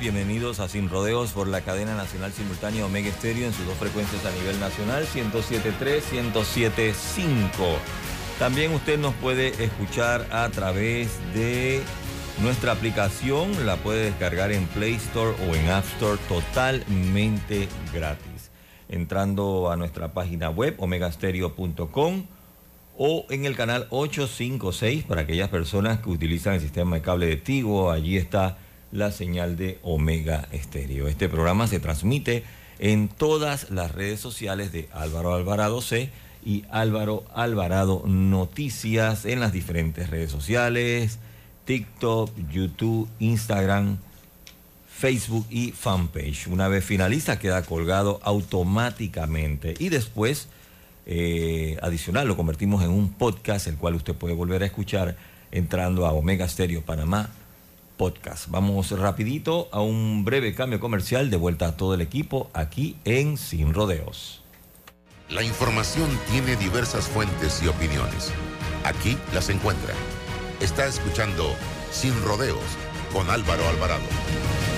bienvenidos a Sin Rodeos por la cadena nacional simultánea Omega Estéreo en sus dos frecuencias a nivel nacional, 107.3, 107.5. También usted nos puede escuchar a través de nuestra aplicación, la puede descargar en Play Store o en App Store totalmente gratis. Entrando a nuestra página web omegastereo.com o en el canal 856 para aquellas personas que utilizan el sistema de cable de Tigo. Allí está la señal de Omega Estéreo. Este programa se transmite en todas las redes sociales de Álvaro Alvarado C y Álvaro Alvarado Noticias en las diferentes redes sociales, TikTok, YouTube, Instagram, Facebook y fanpage. Una vez finaliza queda colgado automáticamente y después eh, adicional, lo convertimos en un podcast, el cual usted puede volver a escuchar entrando a Omega Stereo Panamá Podcast. Vamos rapidito a un breve cambio comercial de vuelta a todo el equipo aquí en Sin Rodeos. La información tiene diversas fuentes y opiniones. Aquí las encuentra. Está escuchando Sin Rodeos con Álvaro Alvarado.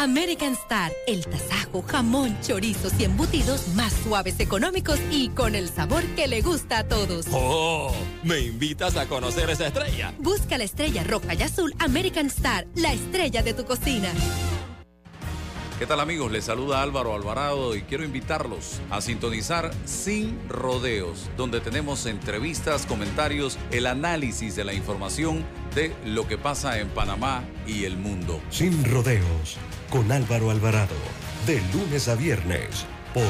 American Star, el tasajo, jamón, chorizos y embutidos más suaves, económicos y con el sabor que le gusta a todos. ¡Oh! ¿Me invitas a conocer esa estrella? Busca la estrella roja y azul American Star, la estrella de tu cocina. ¿Qué tal amigos? Les saluda Álvaro Alvarado y quiero invitarlos a sintonizar Sin Rodeos, donde tenemos entrevistas, comentarios, el análisis de la información de lo que pasa en Panamá y el mundo. Sin Rodeos con Álvaro Alvarado, de lunes a viernes por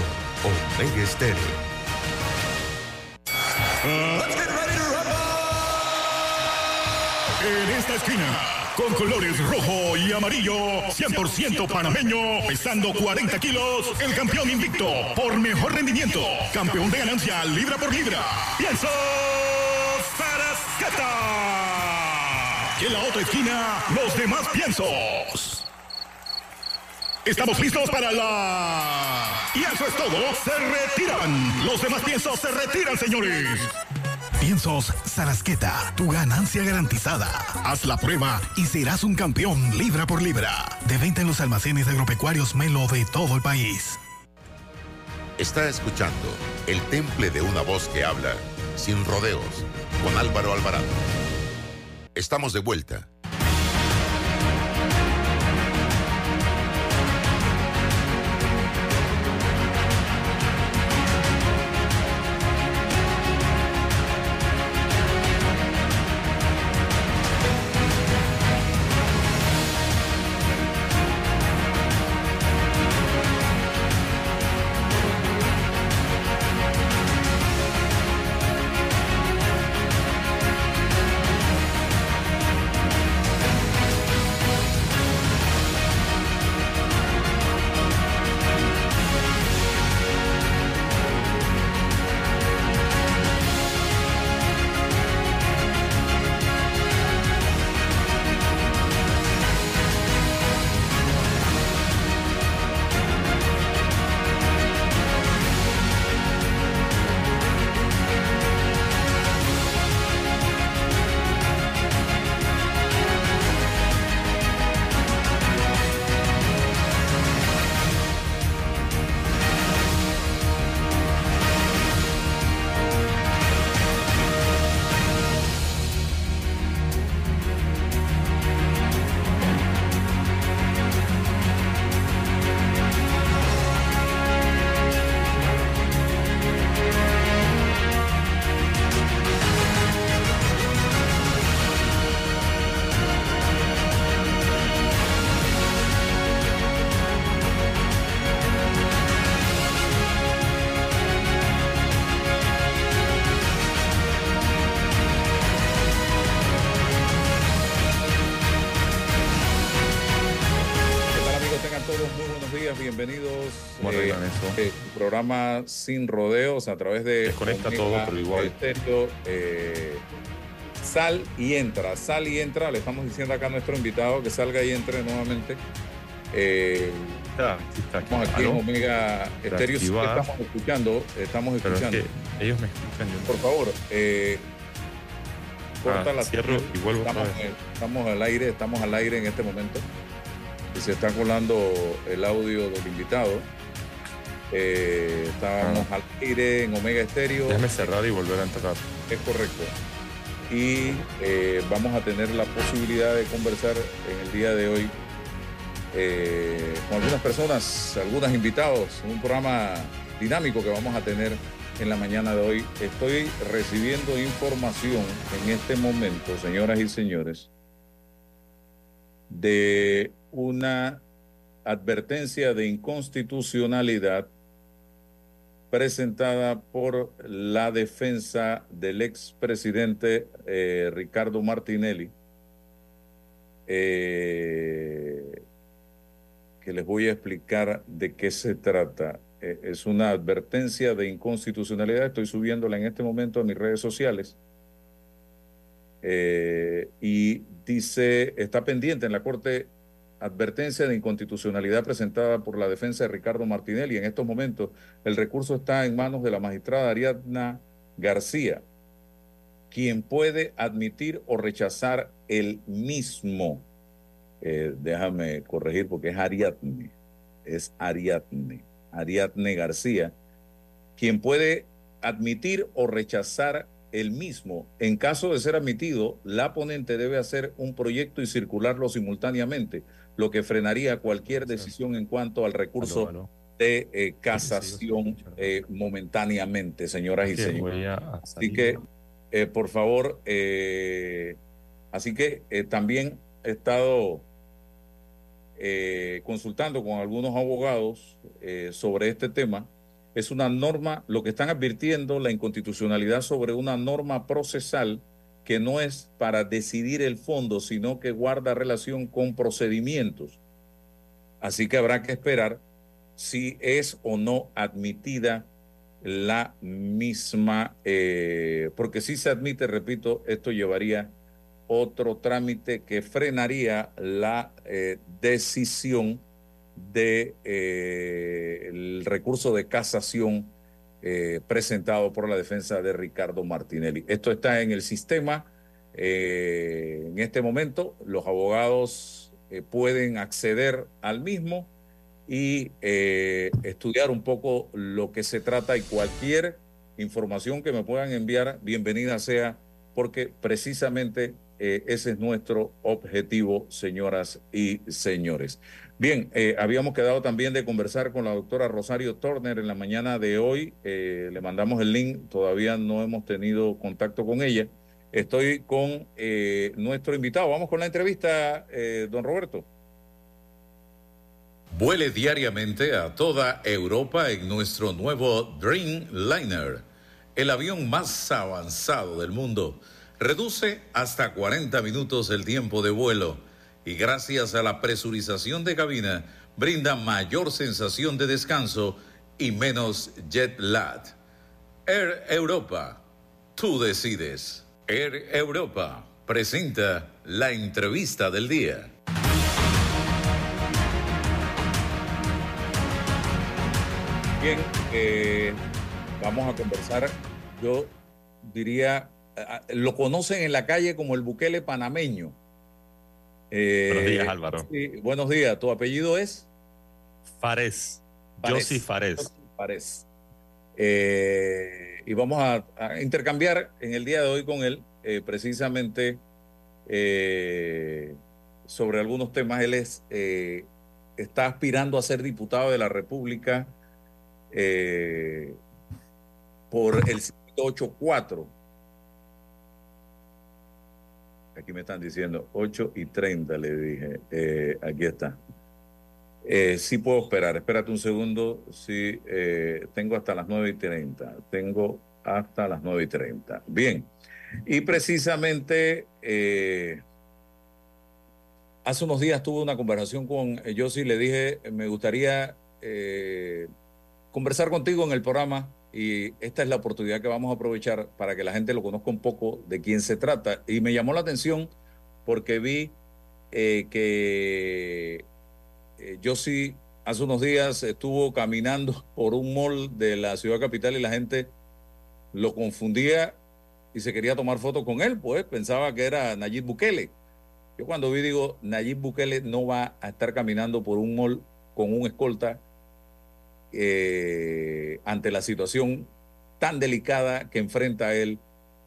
Omega Estéreo. En esta esquina, con colores rojo y amarillo, 100% panameño, pesando 40 kilos, el campeón invicto por mejor rendimiento, campeón de ganancia libra por libra, Pienso Y en la otra esquina, los demás piensos. Estamos listos para la... Y eso es todo. Se retiran. Los demás piensos se retiran, señores. Piensos Sarasqueta, tu ganancia garantizada. Haz la prueba y serás un campeón libra por libra. De venta en los almacenes agropecuarios Melo de todo el país. Está escuchando el temple de una voz que habla sin rodeos con Álvaro Alvarado. Estamos de vuelta. Programa Sin Rodeos a través de. Desconecta todo, pero igual. Estéreo, eh, sal y entra, sal y entra. Le estamos diciendo acá a nuestro invitado que salga y entre nuevamente. Eh, estamos aquí en Omega Estéreo. Estamos escuchando, estamos escuchando. ellos me escuchan. Por favor, eh, corta Ah, la cierro y vuelvo estamos, otra vez. estamos al aire, estamos al aire en este momento. Y se está colando el audio del invitado. Eh, estábamos al aire en Omega Estéreo. Déjame cerrar y volver a entrar. Es correcto. Y eh, vamos a tener la posibilidad de conversar en el día de hoy eh, con algunas personas, algunos invitados, un programa dinámico que vamos a tener en la mañana de hoy. Estoy recibiendo información en este momento, señoras y señores, de una advertencia de inconstitucionalidad presentada por la defensa del expresidente eh, Ricardo Martinelli, eh, que les voy a explicar de qué se trata. Eh, es una advertencia de inconstitucionalidad, estoy subiéndola en este momento a mis redes sociales. Y dice, está pendiente en la Corte advertencia de inconstitucionalidad presentada por la defensa de Ricardo Martinelli. En estos momentos, el recurso está en manos de la magistrada Ariadna García, quien puede admitir o rechazar el mismo. Eh, déjame corregir porque es Ariadne, es Ariadne, Ariadne García, quien puede admitir o rechazar el mismo. En caso de ser admitido, la ponente debe hacer un proyecto y circularlo simultáneamente, lo que frenaría cualquier decisión en cuanto al recurso de eh, casación eh, momentáneamente, señoras y señores. Así que, eh, por favor, así que también he estado eh, consultando con algunos abogados sobre este tema. Es una norma, lo que están advirtiendo, la inconstitucionalidad sobre una norma procesal que no es para decidir el fondo, sino que guarda relación con procedimientos. Así que habrá que esperar si es o no admitida la misma, eh, porque si se admite, repito, esto llevaría otro trámite que frenaría la eh, decisión de eh, recurso de casación eh, presentado por la defensa de Ricardo Martinelli. Esto está en el sistema. eh, en este momento, los abogados eh, pueden acceder al mismo y estudiar un poco lo que se trata y cualquier información que me puedan enviar, bienvenida sea, porque precisamente ese es nuestro objetivo, señoras y señores. Bien, eh, habíamos quedado también de conversar con la doctora Rosario Turner en la mañana de hoy. Eh, le mandamos el link, todavía no hemos tenido contacto con ella. Estoy con eh, nuestro invitado. Vamos con la entrevista, don Roberto. Vuele diariamente a toda Europa en nuestro nuevo Dreamliner, el avión más avanzado del mundo. Reduce hasta 40 minutos el tiempo de vuelo y gracias a la presurización de cabina brinda mayor sensación de descanso y menos jet lag. Air Europa, tú decides. Air Europa presenta la entrevista del día. Bien, eh, vamos a conversar. Yo diría, ah, lo conocen en la calle como el Bukele panameño. Eh, Buenos días, Álvaro. sí, buenos días. ¿Tu apellido es? Fares. Yossi Fares. Fares. Eh, y vamos a, a intercambiar en el día de hoy con él eh, precisamente eh, sobre algunos temas. Él es, eh, está aspirando a ser diputado de la República eh, por el 184. Aquí me están diciendo 8 y 30, le dije. Eh, aquí está. Eh, sí puedo esperar. Espérate un segundo. Sí, eh, tengo hasta las 9 y 30. Tengo hasta las 9 y 30. Bien. Y precisamente eh, hace unos días tuve una conversación con Yossi. Le dije, me gustaría eh, conversar contigo en el programa y esta es la oportunidad que vamos a aprovechar para que la gente lo conozca un poco de quién se trata. Y me llamó la atención porque vi eh, que eh, yo sí hace unos días estuvo caminando por un mall de la ciudad capital y la gente lo confundía y se quería tomar fotos con él, pues pensaba que era Nayib Bukele. Yo cuando vi digo, Nayib Bukele no va a estar caminando por un mall con un escolta eh, ante la situación tan delicada que enfrenta él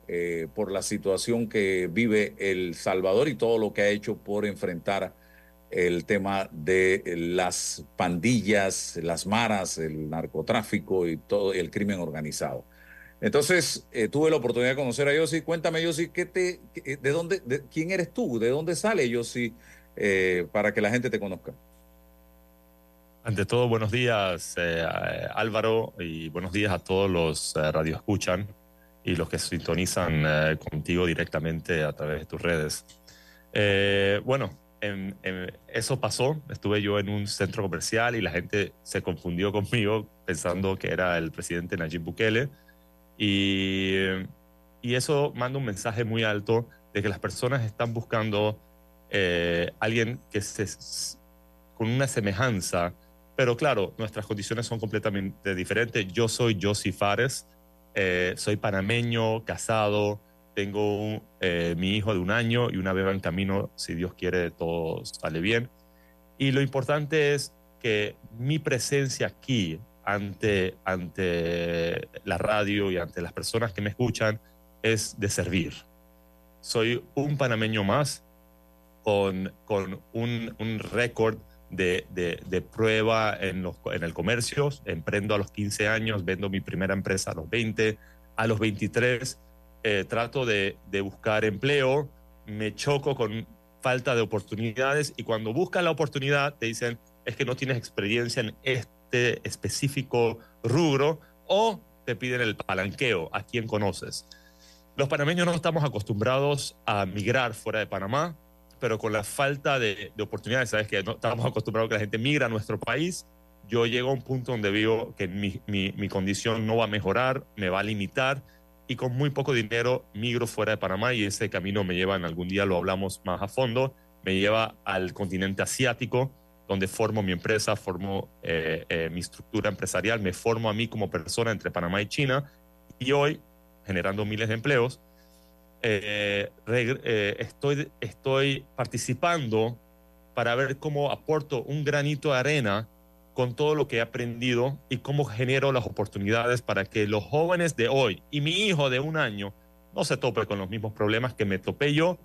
eh, por la situación que vive El Salvador y todo lo que ha hecho por enfrentar el tema de las pandillas, las maras, el narcotráfico y todo el crimen organizado. Entonces, eh, tuve la oportunidad de conocer a Yossi. Cuéntame, Yossi, ¿qué te, ¿de dónde, de- quién eres tú? ¿De dónde sale Yossi para que la gente te conozca? Ante todo, buenos días, eh, Álvaro, y buenos días a todos los eh, radioescuchan y los que sintonizan eh, contigo directamente a través de tus redes. Eh, bueno, en- en- eso pasó. Estuve yo en un centro comercial y la gente se confundió conmigo pensando que era el presidente Nayib Bukele. Y, y eso manda un mensaje muy alto de que las personas están buscando eh, alguien que se, con una semejanza, pero claro, nuestras condiciones son completamente diferentes. Yo soy Josi Fares, eh, soy panameño, casado, tengo un- eh, mi hijo de un año y una beba en camino, si Dios quiere, todo sale bien. Y lo importante es que mi presencia aquí ante, ante la radio y ante las personas que me escuchan es de servir. Soy un panameño más con, con un, un récord de, de, prueba en, los, en el comercio. Emprendo a los 15 años, vendo mi primera empresa a los 20. A los 23 eh, trato de, de buscar empleo, me choco con falta de oportunidades y cuando buscas la oportunidad te dicen es que no tienes experiencia en este específico rubro o te piden el palanqueo a quien conoces. Los panameños no estamos acostumbrados a migrar fuera de Panamá, pero con la falta de, de oportunidades, sabes que no estamos acostumbrados a que la gente migra a nuestro país. Yo llego a un punto donde veo que mi condición no va a mejorar, me va a limitar y con muy poco dinero migro fuera de Panamá y ese camino me lleva, en algún día lo hablamos más a fondo, me lleva al continente asiático, donde formo mi empresa, formo eh, eh, mi estructura empresarial, me formo a mí como persona entre Panamá y China y hoy, generando miles de empleos, eh, eh, estoy, estoy participando para ver cómo aporto un granito de arena con todo lo que he aprendido y cómo genero las oportunidades para que los jóvenes de hoy y mi hijo de un año no se tope con los mismos problemas que me topé yo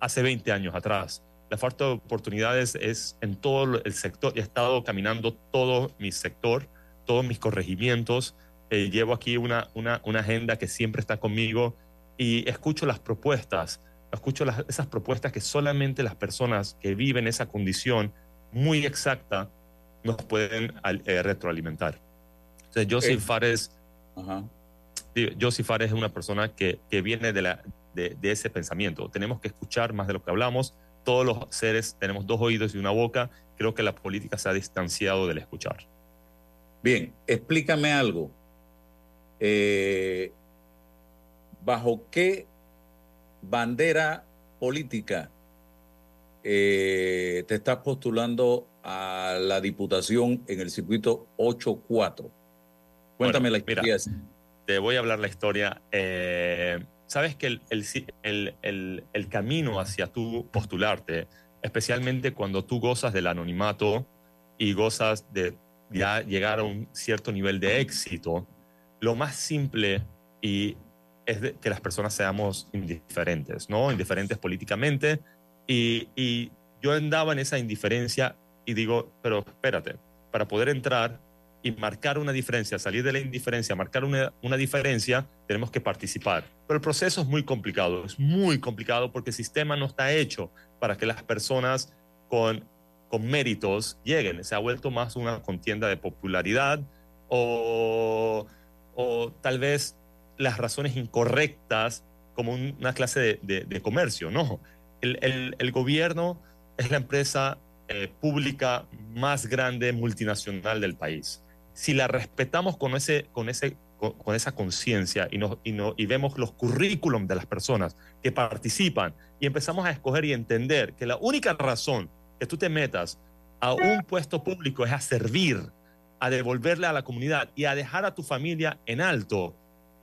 hace 20 años atrás. La falta de oportunidades es en todo el sector. He estado caminando todo mi sector, todos mis corregimientos. Eh, llevo aquí una, una, una agenda que siempre está conmigo y escucho las propuestas, escucho las- esas propuestas que solamente las personas que viven esa condición muy exacta nos pueden eh, retroalimentar. Entonces, Joseph Eh. Fares, Ajá. Joseph Fares es una persona que, que viene de, la, de, de ese pensamiento. Tenemos que escuchar más de lo que hablamos. Todos los seres tenemos dos oídos y una boca. Creo que la política se ha distanciado del escuchar. Bien, explícame algo. Eh, ¿Bajo qué bandera política eh, te estás postulando a la diputación en el circuito 8-4? Cuéntame la historia. te voy a hablar la historia. Eh, Sabes que el, el, el, el, el camino hacia tú postularte, especialmente cuando tú gozas del anonimato y gozas de ya llegar a un cierto nivel de éxito, lo más simple y es de que las personas seamos indiferentes, ¿no? Indiferentes políticamente. Y, y yo andaba en esa indiferencia y digo, pero espérate, para poder entrar y marcar una diferencia, salir de la indiferencia, marcar una, una diferencia, tenemos que participar. Pero el proceso es muy complicado, es muy complicado porque el sistema no está hecho para que las personas con, con méritos lleguen. Se ha vuelto más una contienda de popularidad o, o tal vez las razones incorrectas como un- una clase de, de- comercio. No, el, el- gobierno es la empresa eh, pública más grande multinacional del país. Si la respetamos con ese, con ese, con, esa conciencia y, y, no, y vemos los currículum de las personas que participan y empezamos a escoger y entender que la única razón que tú te metas a un puesto público es a servir, a devolverle a la comunidad y a dejar a tu familia en alto,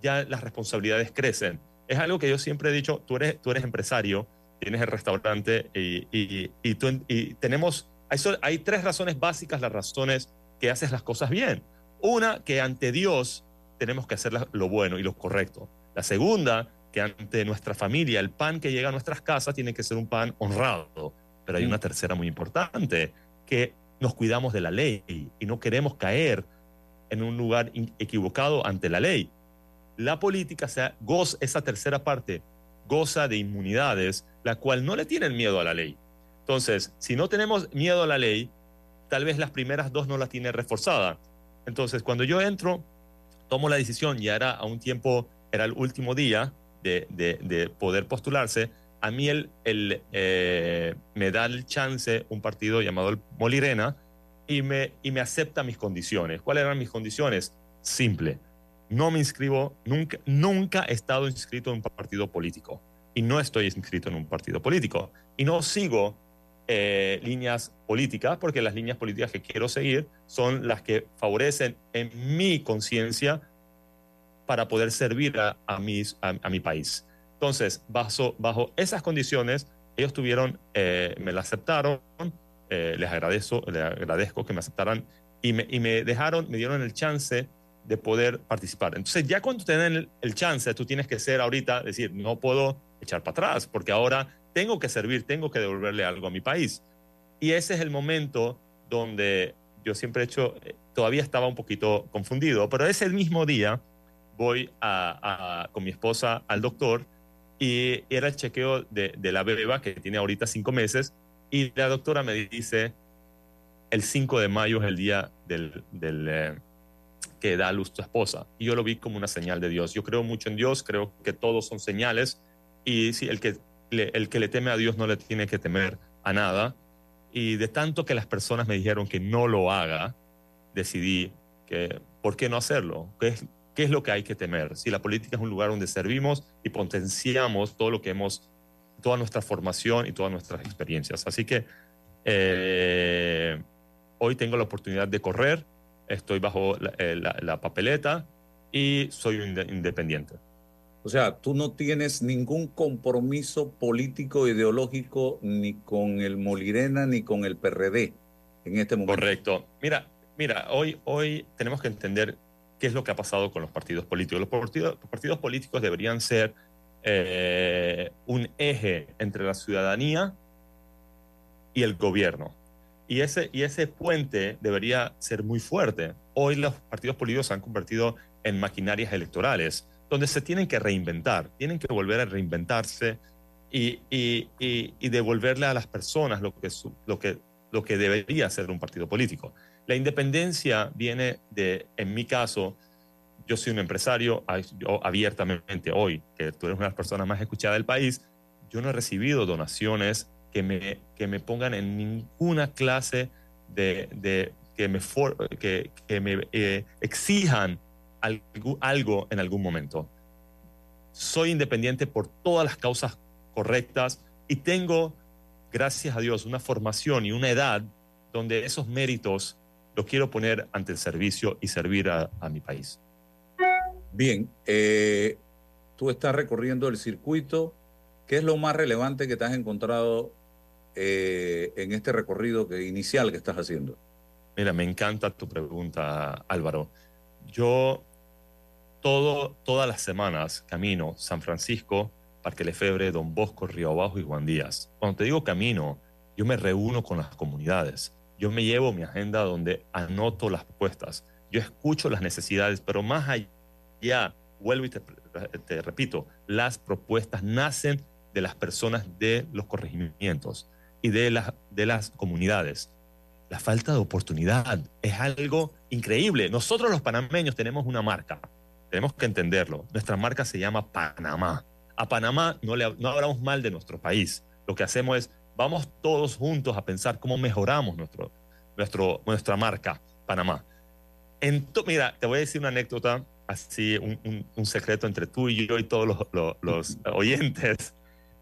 ya las responsabilidades crecen. Es algo que yo siempre he dicho, tú eres, tú eres empresario, tienes el restaurante y, y, y, tú, y tenemos, hay, hay tres razones básicas, las razones que haces las cosas bien. Una, que ante Dios tenemos que hacer lo bueno y lo correcto. La segunda, que ante nuestra familia, el pan que llega a nuestras casas tiene que ser un pan honrado. Pero hay una tercera muy importante, que nos cuidamos de la ley y no queremos caer en un lugar equivocado ante la ley. La política, sea, goza, esa tercera parte, goza de inmunidades, la cual no le tienen miedo a la ley. Entonces, si no tenemos miedo a la ley, tal vez las primeras dos no la tiene reforzada. Entonces, cuando yo entro, tomo la decisión, ya era a un tiempo, era el último día de, de, poder postularse, a mí el, el eh, me da el chance un partido llamado el Molirena y me, y me acepta mis condiciones. ¿Cuáles eran mis condiciones? Simple. No me inscribo, nunca, nunca he estado inscrito en un partido político y no estoy inscrito en un partido político y no sigo eh, líneas políticas, porque las líneas políticas que quiero seguir son las que favorecen en mi conciencia para poder servir a, a, mis, a, mi país. Entonces, bajo, bajo esas condiciones, ellos tuvieron, eh, me la aceptaron, eh, les, agradezco, les agradezco que me aceptaran y me, y me dejaron, me dieron el chance de poder participar. Entonces, ya cuando te den el, el chance, tú tienes que ser ahorita, decir, no puedo echar para atrás, porque ahora tengo que servir, tengo que devolverle algo a mi país. Y ese es el momento donde yo siempre he hecho, eh, todavía estaba un poquito confundido, pero ese mismo día voy a, con mi esposa al doctor y era el chequeo de, la beba que tiene ahorita cinco meses y la doctora me dice, el 5 de mayo es el día del, del eh, que da a luz tu esposa. Y yo lo vi como una señal de Dios. Yo creo mucho en Dios, creo que todos son señales. Y si el que el que le teme a Dios no le tiene que temer a nada. Y de tanto que las personas me dijeron que no lo haga, decidí que, ¿por qué no hacerlo? ¿Qué es, qué es lo que hay que temer? Si la política es un lugar donde servimos y potenciamos todo lo que hemos, toda nuestra formación y todas nuestras experiencias. Así que eh, hoy tengo la oportunidad de correr, estoy bajo la, eh, la papeleta y soy un independiente. O sea, tú no tienes ningún compromiso político, ideológico, ni con el Molirena, ni con el PRD en este momento. Correcto. Mira, mira, hoy, hoy tenemos que entender qué es lo que ha pasado con los partidos políticos. Los partidos, partidos políticos deberían ser eh, un eje entre la ciudadanía y el gobierno. Y ese, y ese puente debería ser muy fuerte. Hoy los partidos políticos se han convertido en maquinarias electorales donde se tienen que reinventar, tienen que volver a reinventarse y, y, y, devolverle a las personas lo que, lo, que, lo que debería ser un partido político. La independencia viene de, en mi caso, yo soy un empresario, yo abiertamente hoy, que tú eres una de las personas más escuchadas del país, yo no he recibido donaciones que me, que me pongan en ninguna clase de, de que me, que, que me eh, exijan algo, algo en algún momento. Soy independiente por todas las causas correctas y tengo, gracias a Dios, una formación y una edad donde esos méritos los quiero poner ante el servicio y servir a, mi país. Bien, eh, tú estás recorriendo el circuito. ¿Qué es lo más relevante que te has encontrado eh, en este recorrido que, inicial que estás haciendo? Mira, me encanta tu pregunta, Álvaro. Yo todas las semanas camino San Francisco, Parque Lefebre, Don Bosco, Río Abajo y Juan Díaz. Cuando te digo camino, yo me reúno con las comunidades. Yo me llevo mi agenda donde anoto las propuestas. Yo escucho las necesidades, pero más allá, vuelvo y te repito, las propuestas nacen de las personas de los corregimientos y de las, de las comunidades. La falta de oportunidad es algo increíble. Nosotros los panameños tenemos una marca, tenemos que entenderlo. Nuestra marca se llama Panamá. A Panamá no, le, no hablamos mal de nuestro país. Lo que hacemos es, vamos todos juntos a pensar cómo mejoramos nuestro, nuestro, nuestra marca, Panamá. Mira, te voy a decir una anécdota así un, secreto entre tú y yo y todos los, los, oyentes.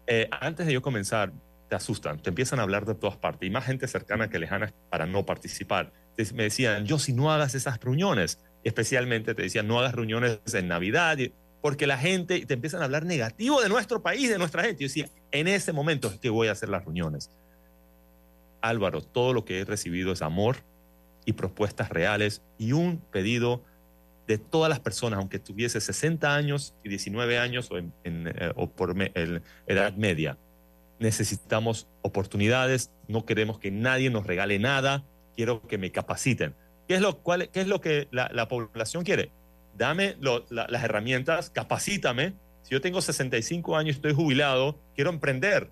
Eh, antes de yo comenzar, te asustan, te empiezan a hablar de todas partes y más gente cercana que lejana para no participar. me decían, yo si no hagas esas reuniones, especialmente te decían, no hagas reuniones en Navidad, porque la gente te empiezan a hablar negativo de nuestro país, de nuestra gente. Yo decía, en ese momento es que voy a hacer las reuniones. Álvaro, todo lo que he recibido es amor y propuestas reales y un pedido de todas las personas, aunque tuviese 60 años y 19 años o, en, eh, o por edad media. Necesitamos oportunidades, no queremos que nadie nos regale nada, quiero que me capaciten. ¿Qué es lo, cuál, qué es lo que la, población quiere? Dame las herramientas, capacítame. Si yo tengo 65 años, estoy jubilado, quiero emprender.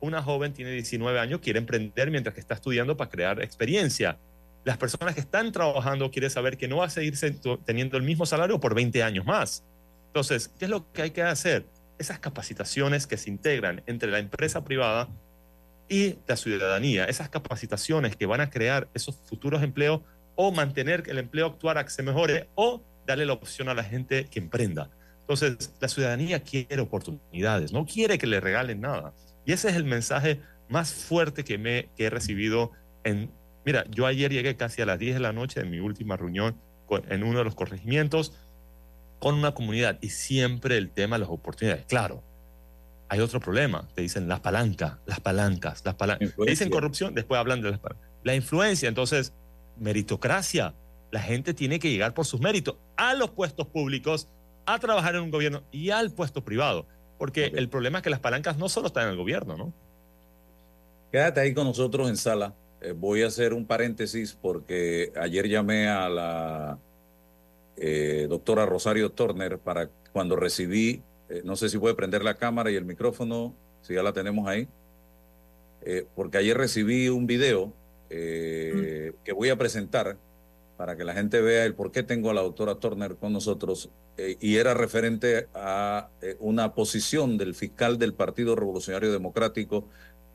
Una joven tiene 19 años, quiere emprender mientras que está estudiando para crear experiencia las personas que están trabajando quieren saber que no va a seguir teniendo el mismo salario por 20 años más. Entonces, ¿qué es lo que hay que hacer? Esas capacitaciones que se integran entre la empresa privada y la ciudadanía, esas capacitaciones que van a crear esos futuros empleos o mantener que el empleo actual se mejore o darle la opción a la gente que emprenda. Entonces, la ciudadanía quiere oportunidades, no quiere que le regalen nada. Y ese es el mensaje más fuerte que, me, que he recibido en Mira, yo ayer llegué casi a las 10 de la noche en mi última reunión en uno de los corregimientos con una comunidad y siempre el tema de las oportunidades. Claro, hay otro problema. Te dicen las palancas, las palancas, las palancas. Te dicen corrupción, después hablan de las palancas. La influencia, entonces, meritocracia. La gente tiene que llegar por sus méritos a los puestos públicos, a trabajar en un gobierno y al puesto privado. Porque el problema es que las palancas no solo están en el gobierno, ¿no? Quédate ahí con nosotros en sala. Eh, voy a hacer un paréntesis porque ayer llamé a la eh, doctora Rosario Turner para cuando recibí, eh, no sé si puede prender la cámara y el micrófono, si ya la tenemos ahí, porque ayer recibí un video que voy a presentar para que la gente vea el por qué tengo a la doctora Turner con nosotros, y era referente a una posición del fiscal del Partido Revolucionario Democrático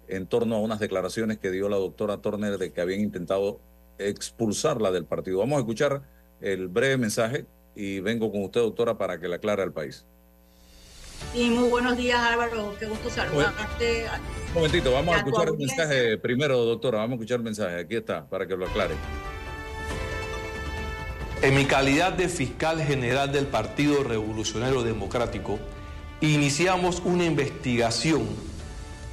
en torno a unas declaraciones que dio la doctora Turner de que habían intentado expulsarla del partido. Vamos a escuchar el breve mensaje y vengo con usted, doctora, para que la aclare al país. Sí, muy buenos días, Álvaro. Qué gusto saludarte. Un momentito, vamos a escuchar el mensaje primero, doctora. Vamos a escuchar el mensaje. Aquí está, para que lo aclare. En mi calidad de fiscal general del Partido Revolucionario Democrático, iniciamos una investigación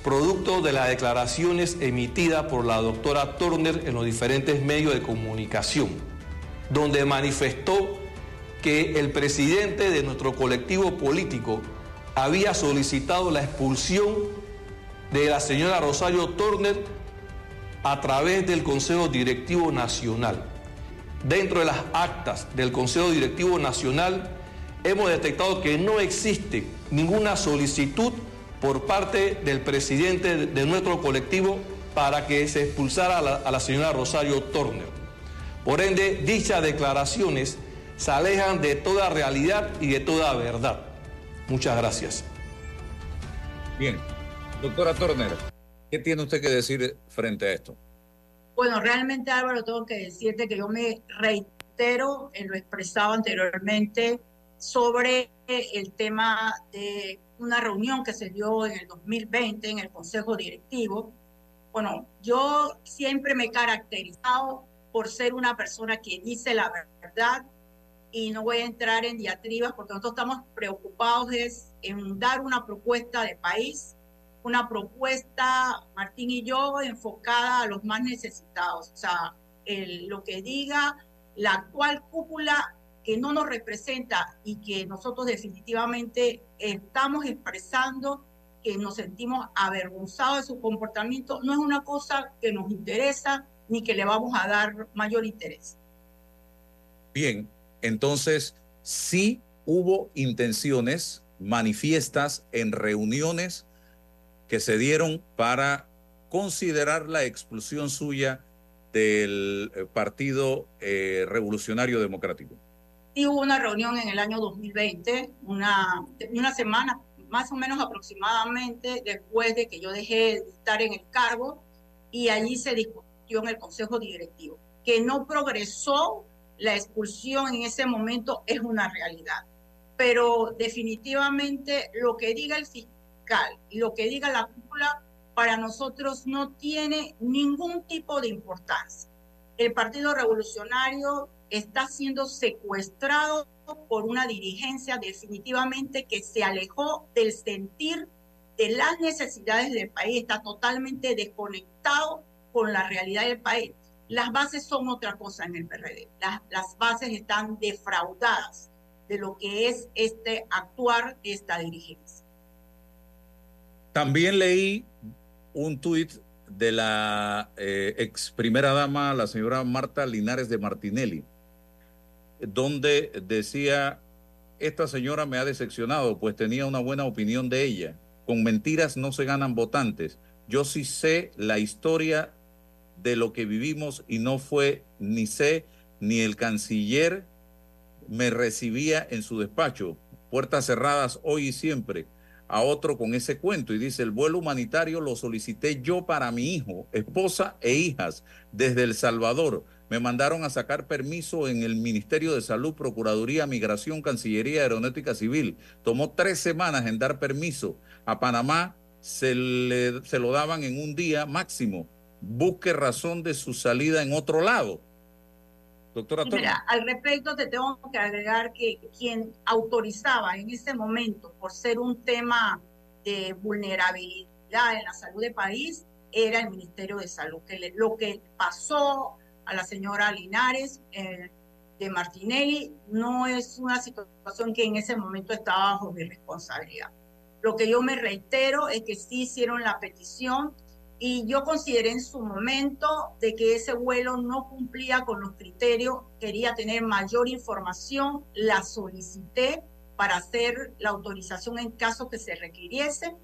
producto de las declaraciones emitidas por la doctora Turner en los diferentes medios de comunicación, donde manifestó que el presidente de nuestro colectivo político había solicitado la expulsión de la señora Rosario Turner a través del Consejo Directivo Nacional. Dentro de las actas del Consejo Directivo Nacional hemos detectado que no existe ninguna solicitud por parte del presidente de nuestro colectivo para que se expulsara a la, señora Rosario Turner. Por ende, dichas declaraciones se alejan de toda realidad y de toda verdad. Muchas gracias. Bien, doctora Turner, ¿qué tiene usted que decir frente a esto? Bueno, realmente Álvaro, tengo que decirte que yo me reitero en lo expresado anteriormente sobre el tema de una reunión que se dio en el 2020 en el Consejo Directivo. Bueno, yo siempre me he caracterizado por ser una persona que dice la verdad y no voy a entrar en diatribas porque nosotros estamos preocupados es en dar una propuesta de país, una propuesta, Martín y yo, enfocada a los más necesitados. O sea, el, lo que diga la actual cúpula que no nos representa y que nosotros definitivamente estamos expresando que nos sentimos avergonzados de su comportamiento, no es una cosa que nos interesa ni que le vamos a dar mayor interés. Bien, entonces sí hubo intenciones manifiestas en reuniones que se dieron para considerar la expulsión suya del eh, Partido eh, Revolucionario Democrático. Y hubo una reunión en el año 2020, una, una semana más o menos aproximadamente después de que yo dejé de estar en el cargo y allí se discutió en el Consejo Directivo, que no progresó la expulsión en ese momento es una realidad. Pero definitivamente lo que diga el fiscal y lo que diga la cúpula para nosotros no tiene ningún tipo de importancia. El Partido Revolucionario está siendo secuestrado por una dirigencia definitivamente que se alejó del sentir de las necesidades del país, está totalmente desconectado con la realidad del país. Las bases son otra cosa en el PRD. Las, las bases están defraudadas de lo que es este actuar de esta dirigencia. También leí un tuit de la eh, ex primera dama, la señora Marta Linares de Martinelli, donde decía, esta señora me ha decepcionado, pues tenía una buena opinión de ella. Con mentiras no se ganan votantes. Yo sí sé la historia de lo que vivimos y no fue ni sé ni el canciller me recibía en su despacho. Puertas cerradas hoy y siempre a otro con ese cuento y dice, el vuelo humanitario lo solicité yo para mi hijo, esposa e hijas desde El Salvador. Me mandaron a sacar permiso en el Ministerio de Salud, Procuraduría, Migración, Cancillería, Aeronáutica Civil. Tomó tres semanas en dar permiso. A Panamá se, le, se lo daban en un día máximo. Busque razón de su salida en otro lado. Doctora Mira, al respecto te tengo que agregar que quien autorizaba en ese momento, por ser un tema de vulnerabilidad en la salud del país, era el Ministerio de Salud. Que lo que pasó a la señora Linares eh, de Martinelli no es una situación que en ese momento estaba bajo mi responsabilidad. Lo que yo me reitero es que sí hicieron la petición y yo consideré en su momento de que ese vuelo no cumplía con los criterios, quería tener mayor información, la solicité para hacer la autorización en caso que se requiriese,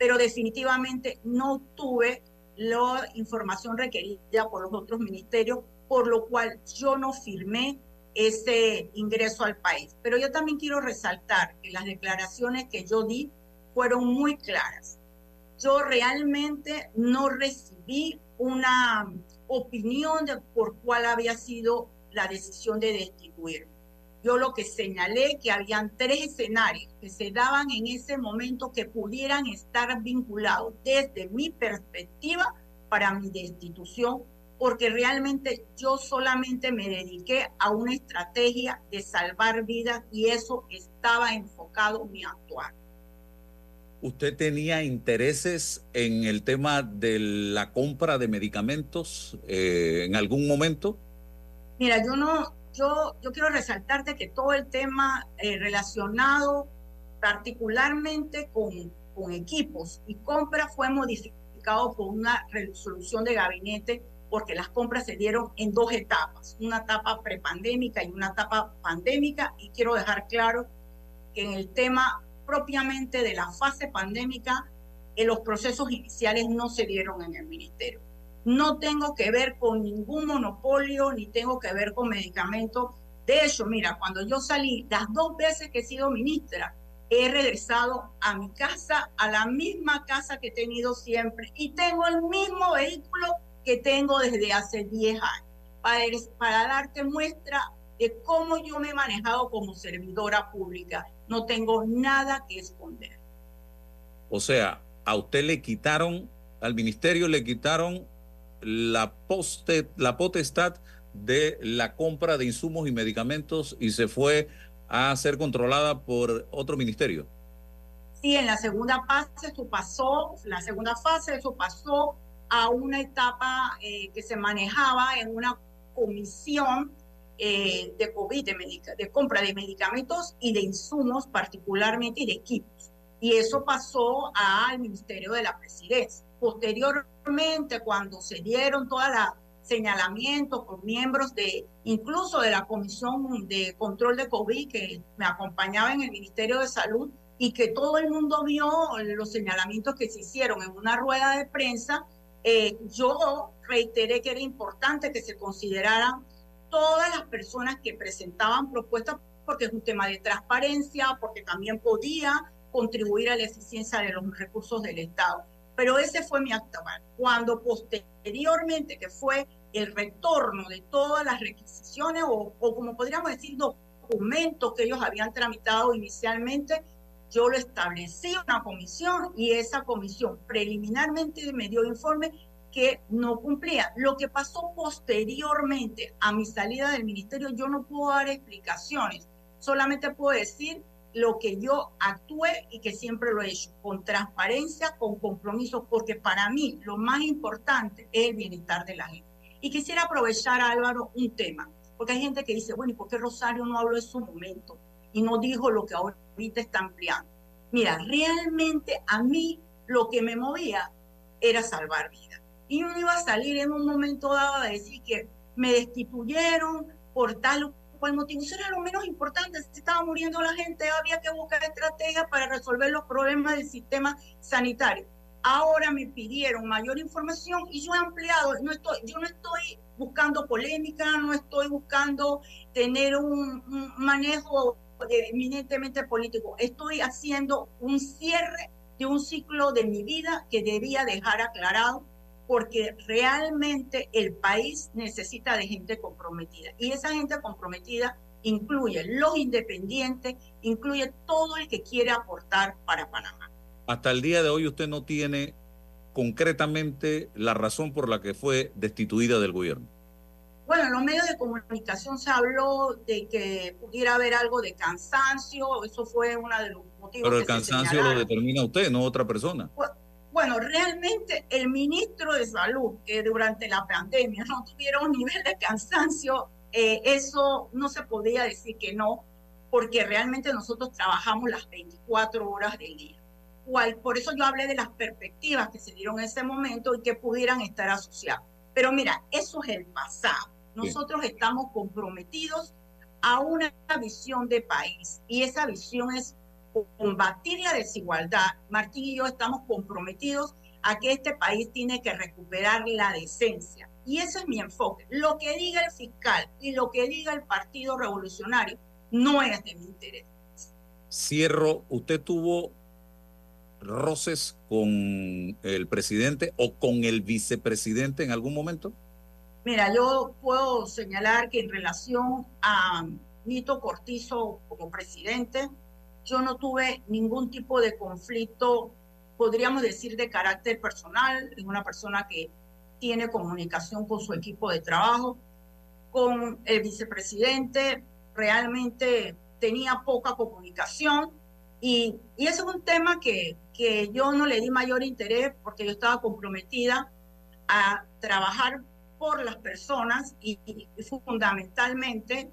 pero definitivamente no tuve la información requerida por los otros ministerios, por lo cual yo no firmé ese ingreso al país. Pero yo también quiero resaltar que las declaraciones que yo di fueron muy claras yo realmente no recibí una opinión de por cuál había sido la decisión de destituirme. Yo lo que señalé que habían tres escenarios que se daban en ese momento que pudieran estar vinculados desde mi perspectiva para mi destitución, porque realmente yo solamente me dediqué a una estrategia de salvar vidas y eso estaba enfocado en mi actuar. ¿Usted tenía intereses en el tema de la compra de medicamentos eh, en algún momento? Mira, yo no, yo, yo quiero resaltarte que todo el tema eh, relacionado particularmente con, con equipos y compras fue modificado por una resolución de gabinete porque las compras se dieron en dos etapas, una etapa prepandémica y una etapa pandémica y quiero dejar claro que en el tema propiamente de la fase pandémica, en los procesos iniciales no se dieron en el ministerio. No tengo que ver con ningún monopolio, ni tengo que ver con medicamentos. De hecho, mira, cuando yo salí, las dos veces que he sido ministra, he regresado a mi casa, a la misma casa que he tenido siempre, y tengo el mismo vehículo que tengo desde hace 10 años, para, para darte muestra de cómo yo me he manejado como servidora pública no tengo nada que esconder. O sea, a usted le quitaron, al ministerio le quitaron la, poste, la potestad de la compra de insumos y medicamentos y se fue a ser controlada por otro ministerio. Sí, en la segunda fase eso pasó, la segunda fase eso pasó a una etapa eh, que se manejaba en una comisión eh, de COVID, de, de compra de medicamentos y de insumos, particularmente y de equipos. Y eso pasó al Ministerio de la Presidencia. Posteriormente, cuando se dieron todas las señalamientos con miembros de, incluso de la Comisión de Control de COVID que me acompañaba en el Ministerio de Salud y que todo el mundo vio los señalamientos que se hicieron en una rueda de prensa, eh, yo reiteré que era importante que se consideraran todas las personas que presentaban propuestas porque es un tema de transparencia, porque también podía contribuir a la eficiencia de los recursos del Estado. Pero ese fue mi actual. Cuando posteriormente, que fue el retorno de todas las requisiciones o, o como podríamos decir, documentos que ellos habían tramitado inicialmente, yo lo establecí una comisión y esa comisión preliminarmente me dio informe que no cumplía. Lo que pasó posteriormente a mi salida del ministerio, yo no puedo dar explicaciones, solamente puedo decir lo que yo actué y que siempre lo he hecho, con transparencia, con compromiso, porque para mí lo más importante es el bienestar de la gente. Y quisiera aprovechar, Álvaro, un tema, porque hay gente que dice, bueno, ¿y por qué Rosario no habló en su momento y no dijo lo que ahorita está ampliando? Mira, realmente a mí lo que me movía era salvar vidas. Y no iba a salir en un momento dado a decir que me destituyeron por tal o cual motivo. Eso era lo menos importante. Se estaba muriendo la gente, había que buscar estrategias para resolver los problemas del sistema sanitario. Ahora me pidieron mayor información y yo he ampliado. No estoy, yo no estoy buscando polémica, no estoy buscando tener un, un manejo eminentemente político. Estoy haciendo un cierre de un ciclo de mi vida que debía dejar aclarado porque realmente el país necesita de gente comprometida. Y esa gente comprometida incluye los independientes, incluye todo el que quiere aportar para Panamá. Hasta el día de hoy usted no tiene concretamente la razón por la que fue destituida del gobierno. Bueno, en los medios de comunicación se habló de que pudiera haber algo de cansancio, eso fue uno de los motivos. Pero el cansancio lo determina usted, no otra persona. Bueno, realmente el ministro de Salud, que durante la pandemia no tuviera un nivel de cansancio, eh, eso no se podía decir que no, porque realmente nosotros trabajamos las 24 horas del día. por eso yo hablé de las perspectivas que se dieron en ese momento y que pudieran estar asociadas. Pero mira, eso es el pasado. Nosotros estamos comprometidos a una visión de país y esa visión es combatir la desigualdad. Martín y yo estamos comprometidos a que este país tiene que recuperar la decencia. Y ese es mi enfoque. Lo que diga el fiscal y lo que diga el Partido Revolucionario no es de mi interés. Cierro, ¿usted tuvo roces con el presidente o con el vicepresidente en algún momento? Mira, yo puedo señalar que en relación a Nito Cortizo como presidente, yo no tuve ningún tipo de conflicto, podríamos decir, de carácter personal. Es una persona que tiene comunicación con su equipo de trabajo. Con el vicepresidente realmente tenía poca comunicación y, y ese es un tema que, que yo no le di mayor interés porque yo estaba comprometida a trabajar por las personas y, fundamentalmente,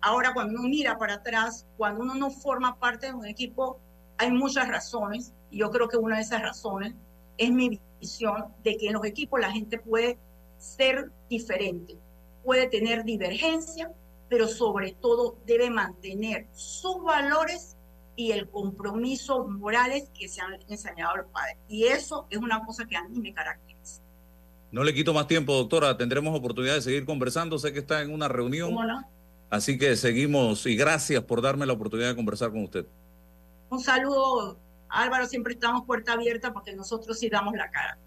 ahora cuando uno mira para atrás, cuando uno no forma parte de un equipo, hay muchas razones y yo creo que una de esas razones es mi visión de que en los equipos la gente puede ser diferente, puede tener divergencia, pero sobre todo debe mantener sus valores y el compromiso morales que se han enseñado los padres. Y eso es una cosa que a mí me caracteriza. No le quito más tiempo, doctora. Tendremos oportunidad de seguir conversando. Sé que está en una reunión. Así que seguimos y gracias por darme la oportunidad de conversar con usted. Un saludo, Álvaro. Siempre estamos puerta abierta porque nosotros sí damos la cara.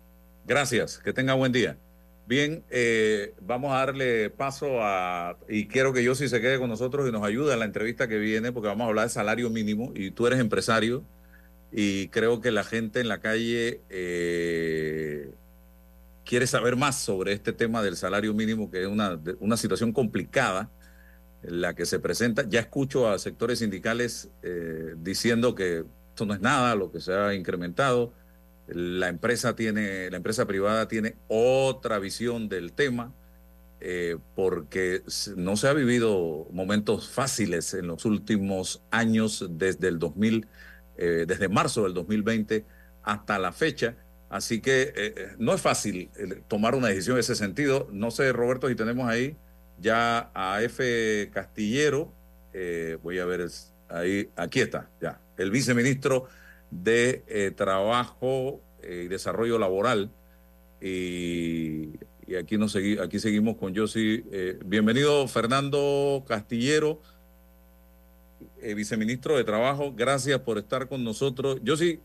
Gracias. Que tenga buen día. Bien, eh, vamos a darle paso a, y quiero que yo sí se quede con nosotros y nos ayude en la entrevista que viene, porque vamos a hablar de salario mínimo y tú eres empresario y creo que la gente en la calle eh, quiere saber más sobre este tema del salario mínimo, que es una, una situación complicada la que se presenta. Ya escucho a sectores sindicales eh, diciendo que esto no es nada, lo que se ha incrementado. La empresa tiene, la empresa privada tiene otra visión del tema, eh, porque no se ha vivido momentos fáciles en los últimos años, desde el 2000, eh, desde marzo del 2020 hasta la fecha Así que no es fácil tomar una decisión en ese sentido. No sé, Roberto, si tenemos ahí ya a F. Castillero. voy a ver, ahí, aquí está, ya, el viceministro de Trabajo y Desarrollo Laboral. Y, aquí, nos aquí seguimos con Josi. bienvenido, Fernando Castillero. viceministro de Trabajo, gracias por estar con nosotros. Yo sí,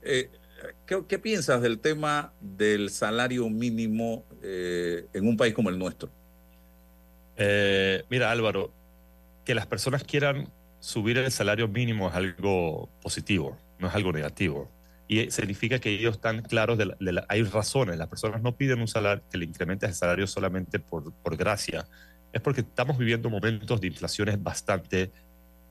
¿Qué, piensas del tema del salario mínimo eh, en un país como el nuestro? Eh, mira, Álvaro, que las personas quieran subir el salario mínimo es algo positivo, no es algo negativo. Y significa que ellos están claros, de, hay razones, las personas no piden un salario que le incremente el salario solamente por, por gracia, es porque estamos viviendo momentos de inflaciones bastante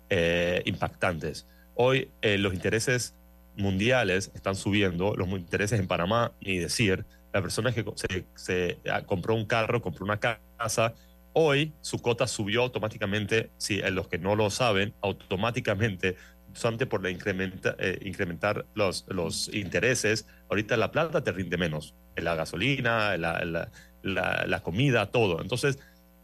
eh, impactantes. Hoy eh, los intereses mundiales están subiendo, los intereses en Panamá, ni decir, la persona que se, se ah, compró un carro, compró una casa, hoy su cota subió automáticamente, si en los que no lo saben, automáticamente solamente por la incrementa, eh, incrementar los, los intereses, ahorita la plata te rinde menos, la gasolina, la, la, la, comida, todo. Entonces,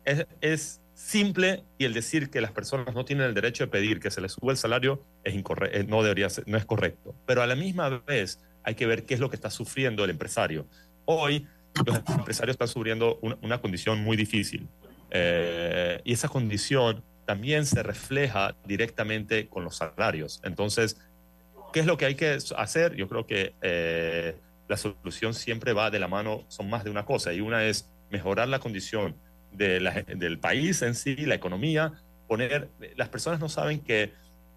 es, es, simple y el decir que las personas no tienen el derecho de pedir que se les suba el salario es incorrecto, eh, no, debería ser, no es correcto. Pero a la misma vez hay que ver qué es lo que está sufriendo el empresario. Hoy los empresarios están sufriendo una, una condición muy difícil eh, y esa condición también se refleja directamente con los salarios. Entonces, ¿qué es lo que hay que hacer? Yo creo que eh, la solución siempre va de la mano, son más de una cosa, y una es mejorar la condición de del país en sí, la economía, poner, las personas no saben que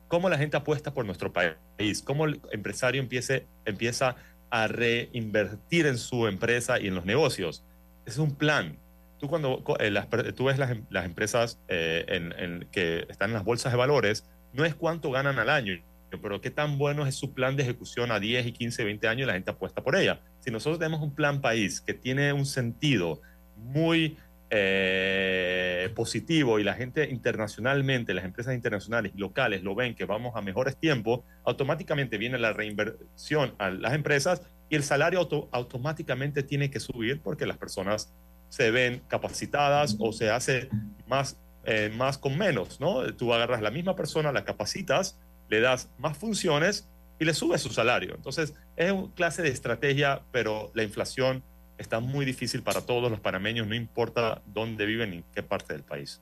cómo la gente apuesta por nuestro país, cómo el empresario empiece, empieza a reinvertir en su empresa y en los negocios. Es un plan, tú cuando eh, las, tú ves las, las empresas eh, en, que están en las bolsas de valores, no es cuánto ganan al año, pero qué tan bueno es su plan de ejecución a 10 y 15, 20 años y la gente apuesta por ella. Si nosotros tenemos un plan país que tiene un sentido muy eh, positivo y la gente internacionalmente, las empresas internacionales y locales lo ven que vamos a mejores tiempos, automáticamente viene la reinversión a las empresas y el salario automáticamente tiene que subir porque las personas se ven capacitadas o se hace más, eh, más con menos, ¿no? Tú agarras la misma persona, la capacitas, le das más funciones y le subes su salario. Entonces, es una clase de estrategia, pero la inflación está muy difícil para todos los panameños, no importa dónde viven ni qué parte del país.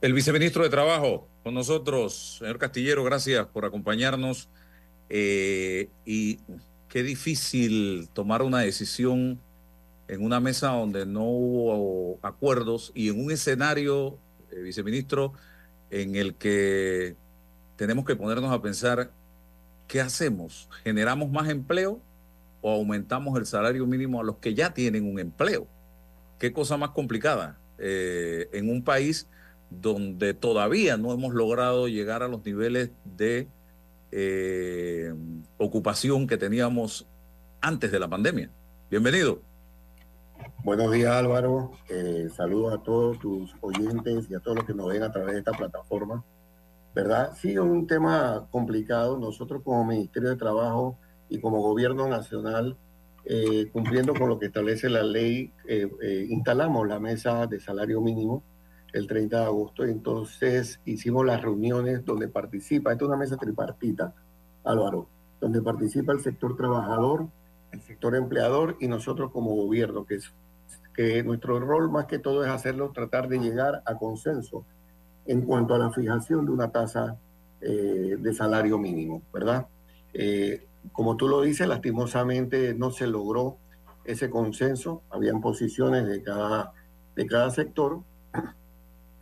El viceministro de Trabajo con nosotros, señor Castillero, gracias por acompañarnos. Eh, y qué difícil tomar una decisión en una mesa donde no hubo acuerdos y en un escenario, eh, viceministro, en el que tenemos que ponernos a pensar, ¿qué hacemos? ¿Generamos más empleo o aumentamos el salario mínimo a los que ya tienen un empleo? ¿Qué cosa más complicada? Eh, en un país donde todavía no hemos logrado llegar a los niveles de eh, ocupación que teníamos antes de la pandemia. Bienvenido. Buenos días Álvaro, eh, saludos a todos tus oyentes y a todos los que nos ven a través de esta plataforma. ¿Verdad? Sí, es un tema complicado. Nosotros como Ministerio de Trabajo y como Gobierno Nacional, eh, cumpliendo con lo que establece la ley, eh, instalamos la mesa de salario mínimo el 30 de agosto. Y entonces hicimos las reuniones donde participa, esta es una mesa tripartita, Álvaro, donde participa el sector trabajador, el sector empleador y nosotros como gobierno, que, es, nuestro rol más que todo es hacerlo, tratar de llegar a consenso en cuanto a la fijación de una tasa eh, de salario mínimo, ¿verdad? Eh, como tú lo dices, lastimosamente no se logró ese consenso, habían posiciones de cada, de cada sector,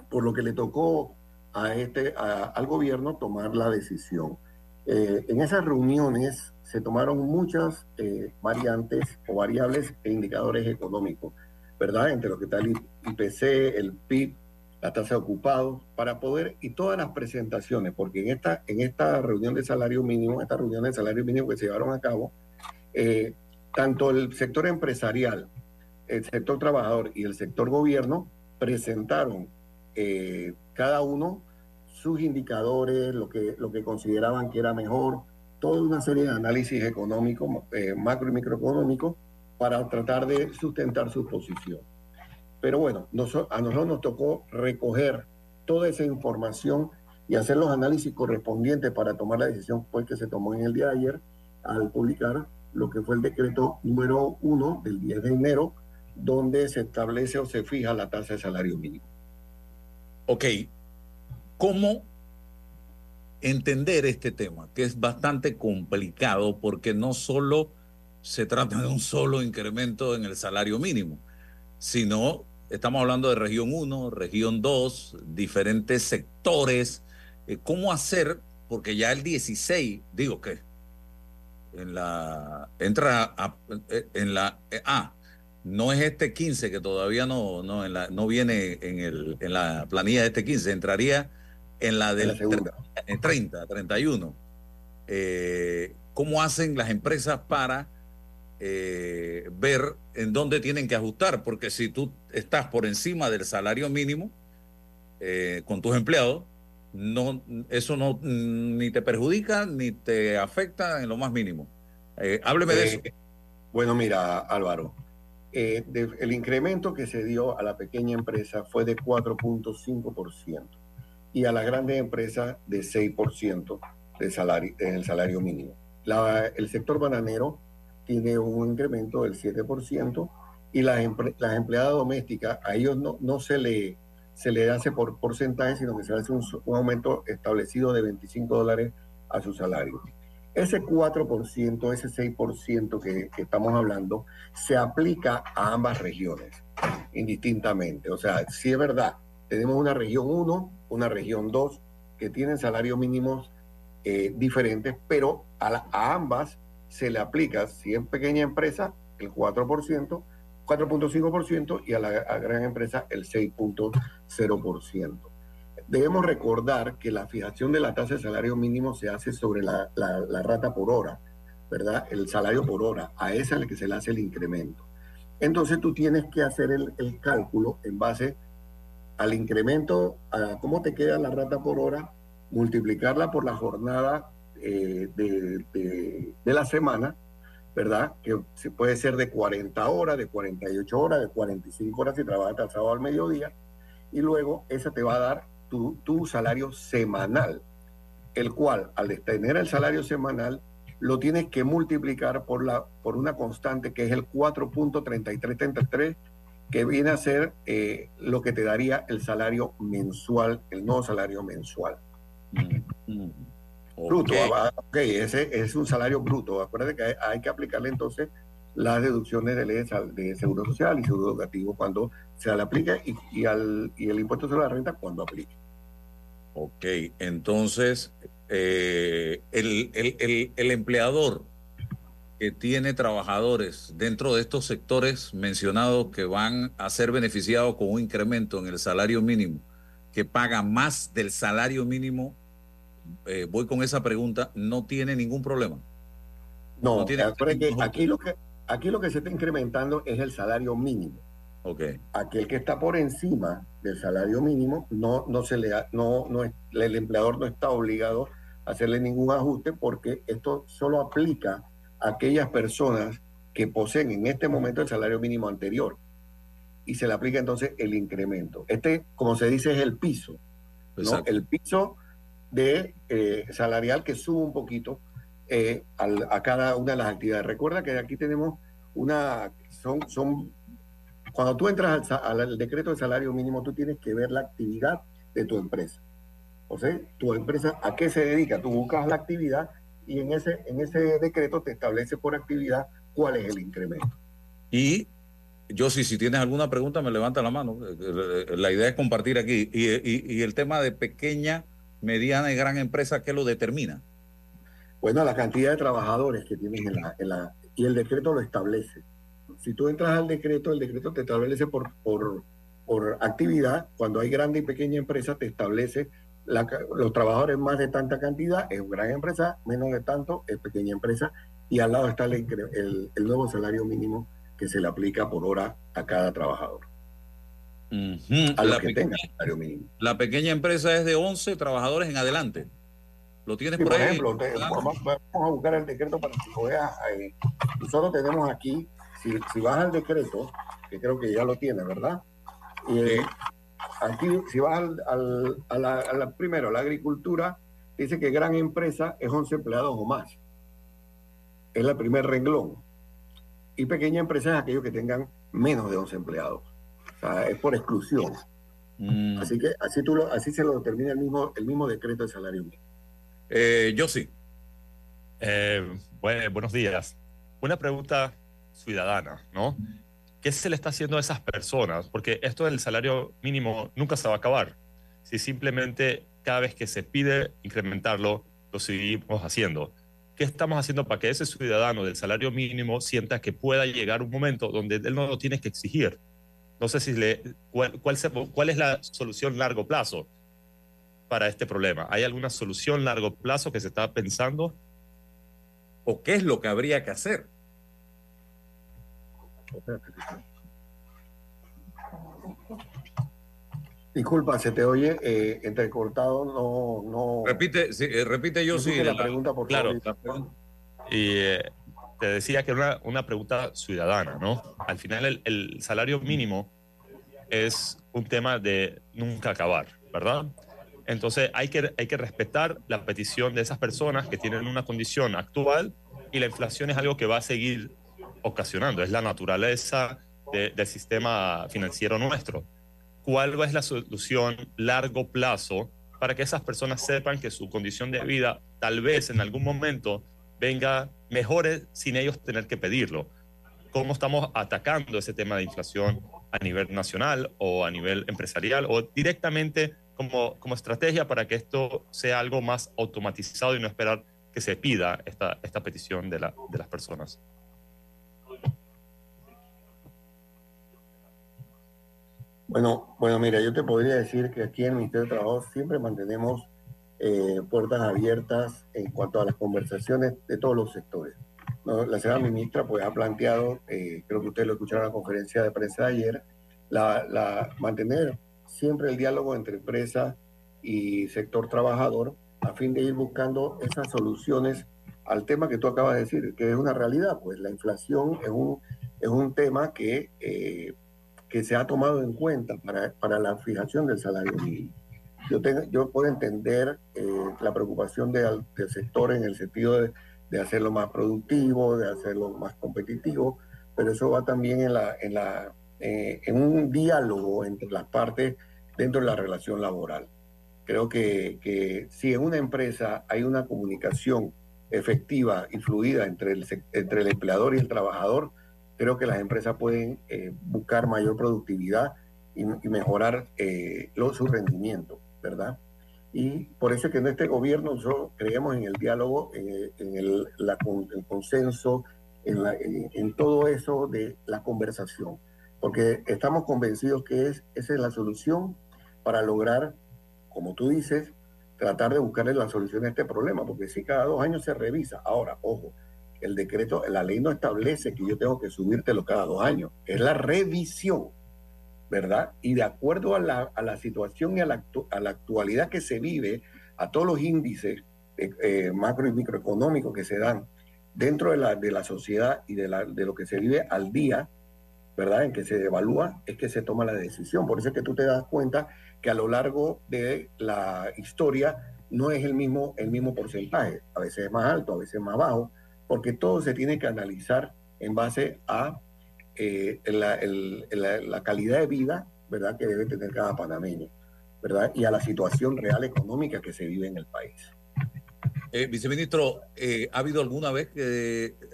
por lo que le tocó a este, al gobierno tomar la decisión. Eh, en esas reuniones se tomaron muchas variantes o variables e indicadores económicos, ¿verdad? Entre lo que está el IPC, el PIB, la tasa de ocupados, para poder, y todas las presentaciones, porque en esta, en esta reunión de salario mínimo, esta reunión de salario mínimo que se llevaron a cabo, eh, tanto el sector empresarial, el sector trabajador y el sector gobierno presentaron eh, cada uno sus indicadores, lo que, lo que consideraban que era mejor, toda una serie de análisis económicos, eh, macro y microeconómicos, para tratar de sustentar su posición. Pero bueno, a nosotros nos tocó recoger toda esa información y hacer los análisis correspondientes para tomar la decisión pues, que se tomó en el día de ayer al publicar lo que fue el decreto número 1 del 10 de enero, donde se establece o se fija la tasa de salario mínimo. Ok, ¿cómo entender este tema, que es bastante complicado porque no solo se trata de un solo incremento en el salario mínimo, sino estamos hablando de región 1, región 2, diferentes sectores. Eh, ¿Cómo hacer? Porque ya el 16, digo que en la entra eh, en la ah, no es este 15 que todavía no no en la, no viene en el en la planilla de este 15, entraría en la del en 30, 31. Eh, ¿Cómo hacen las empresas para eh, ver en dónde tienen que ajustar, porque si tú estás por encima del salario mínimo eh, con tus empleados, no, eso no ni te perjudica ni te afecta en lo más mínimo. Eh, hábleme de eso. Bueno, mira, Álvaro, el incremento que se dio a la pequeña empresa fue de 4.5% y a la grande empresa de 6% de salario, en el salario mínimo. La, el sector bananero tiene un incremento del 7% y las, las empleadas domésticas, a ellos no, no se, le, se le hace por porcentaje, sino que se hace un, aumento establecido de 25 dólares a su salario. Ese 4%, ese 6% que, que estamos hablando, se aplica a ambas regiones, indistintamente. O sea, si es verdad, tenemos una región 1, una región 2, que tienen salarios mínimos eh, diferentes, pero a, a ambas se le aplica, si es pequeña empresa, el 4%, 4.5% y a la gran empresa el 6.0%. Debemos recordar que la fijación de la tasa de salario mínimo se hace sobre la, rata por hora, ¿verdad? El salario por hora, a esa es la que se le hace el incremento. Entonces tú tienes que hacer el, el cálculo en base al incremento, a cómo te queda la rata por hora, multiplicarla por la jornada eh, de, la semana, ¿verdad? Que se puede ser de 40 horas, de 48 horas, de 45 horas si trabajas hasta el sábado al mediodía, y luego esa te va a dar tu, tu salario semanal, el cual al tener el salario semanal lo tienes que multiplicar por, la, por una constante que es el 4.3333, que viene a ser eh, lo que te daría el salario mensual, el nuevo salario mensual. Mm, mm. Bruto, ah, ok, ese es un salario bruto. Acuérdate que hay, que aplicarle entonces las deducciones de ley de seguro social y seguro educativo cuando se le aplica y, al, y el impuesto sobre la renta cuando aplique. Ok, entonces eh, el, el, el, empleador que tiene trabajadores dentro de estos sectores mencionados que van a ser beneficiados con un incremento en el salario mínimo, que paga más del salario mínimo eh, voy con esa pregunta, no tiene ningún problema. No, tiene que aquí lo que aquí lo que se está incrementando es el salario mínimo. Okay. Aquel que está por encima del salario mínimo no no se le no no el empleador no está obligado a hacerle ningún ajuste porque esto solo aplica a aquellas personas que poseen en este momento el salario mínimo anterior y se le aplica entonces el incremento. Este, como se dice, es el piso. ¿no? El piso de eh, salarial que sube un poquito eh, a cada una de las actividades. Recuerda que aquí tenemos una, son, son cuando tú entras al, decreto de salario mínimo, tú tienes que ver la actividad de tu empresa. O sea, tu empresa a qué se dedica, tú buscas la actividad y en ese, en ese decreto te establece por actividad cuál es el incremento. Y yo si, si tienes alguna pregunta me levanta la mano. Eh, la idea es compartir aquí. Y, y el tema de pequeña mediana y gran empresa, ¿qué lo determina? Bueno, la cantidad de trabajadores que tienes en la, y el decreto lo establece. Si tú entras al decreto, el decreto te establece por, por, por actividad. Cuando hay grande y pequeña empresa, te establece los trabajadores más de tanta cantidad, es gran empresa, menos de tanto, es pequeña empresa. Y al lado está el, el nuevo salario mínimo que se le aplica por hora a cada trabajador a la que pequeña, mínimo. La pequeña empresa es de 11 trabajadores en adelante. ¿Lo tienes por, ejemplo, vamos, a buscar el decreto para que lo veas. nosotros tenemos aquí, si, si, vas al decreto, que creo que ya lo tiene, ¿verdad? Eh, aquí, si vas al, a, la, primero, la agricultura, dice que gran empresa es 11 empleados o más. Es el primer renglón. Y pequeña empresa es aquellos que tengan menos de 11 empleados es por exclusión. Mm. Así que así, tú lo, así se lo determina el mismo, el mismo decreto de salario mínimo. Eh, yo sí. Eh, buenos días. Una pregunta ciudadana, ¿no? ¿qué se le está haciendo a esas personas? Porque esto del salario mínimo nunca se va a acabar. Si simplemente cada vez que se pide incrementarlo, lo seguimos haciendo. ¿Qué estamos haciendo para que ese ciudadano del salario mínimo sienta que pueda llegar un momento donde él no lo tiene que exigir? No sé si le, cuál, cuál, es la solución largo plazo para este problema. ¿Hay alguna solución largo plazo que se está pensando? ¿O qué es lo que habría que hacer? Disculpa, se te oye eh, entrecortado, no, no. Repite, eh, repite yo sí. La, pregunta, por claro. Y eh, te decía que era una, pregunta ciudadana, ¿no? Al final el, salario mínimo es un tema de nunca acabar, ¿verdad? Entonces hay que, hay que respetar la petición de esas personas que tienen una condición actual y la inflación es algo que va a seguir ocasionando, es la naturaleza del sistema financiero nuestro. ¿Cuál es la solución largo plazo para que esas personas sepan que su condición de vida tal vez en algún momento venga mejore sin ellos tener que pedirlo? ¿Cómo estamos atacando ese tema de inflación a nivel nacional o a nivel empresarial o directamente como, como estrategia para que esto sea algo más automatizado y no esperar que se pida esta, esta petición de, la, de las personas? Bueno, bueno, mira, yo te podría decir que aquí en el Ministerio de Trabajo siempre mantenemos eh, puertas abiertas en cuanto a las conversaciones de todos los sectores. La señora ministra pues ha planteado, eh, creo que ustedes lo escucharon en la conferencia de prensa de ayer, la, mantener siempre el diálogo entre empresa y sector trabajador a fin de ir buscando esas soluciones al tema que tú acabas de decir, que es una realidad, pues la inflación es un, es un tema que eh, que se ha tomado en cuenta para, para la fijación del salario mínimo. Yo, puedo entender eh, la preocupación del sector en el sentido de, hacerlo más productivo, de hacerlo más competitivo, pero eso va también en, la, en, la, eh, en un diálogo entre las partes dentro de la relación laboral. Creo que, si en una empresa hay una comunicación efectiva y fluida entre el, empleador y el trabajador, creo que las empresas pueden eh, buscar mayor productividad y, mejorar su rendimiento, ¿verdad? Y por eso es que en este gobierno nosotros creemos en el diálogo, en, el, consenso, en, todo eso de la conversación, porque estamos convencidos que es, esa es la solución para lograr, como tú dices, tratar de buscarle la solución a este problema, porque si cada dos años se revisa, ahora, ojo, el decreto, la ley no establece que yo tengo que subírtelo cada dos años, es la revisión, ¿verdad? Y de acuerdo a la, a la situación y a la, a la, actualidad que se vive, a todos los índices eh, macro y microeconómicos que se dan dentro de la, de la sociedad y de, la, de lo que se vive al día, ¿verdad? En que se evalúa, es que se toma la decisión. Por eso es que tú te das cuenta que a lo largo de la historia no es el mismo, el mismo porcentaje. A veces es más alto, a veces es más bajo, porque todo se tiene que analizar en base a eh, la, calidad de vida ¿verdad? que debe tener cada panameño ¿verdad? y a la situación real económica que se vive en el país. Eh, viceministro, eh, ¿ha habido alguna vez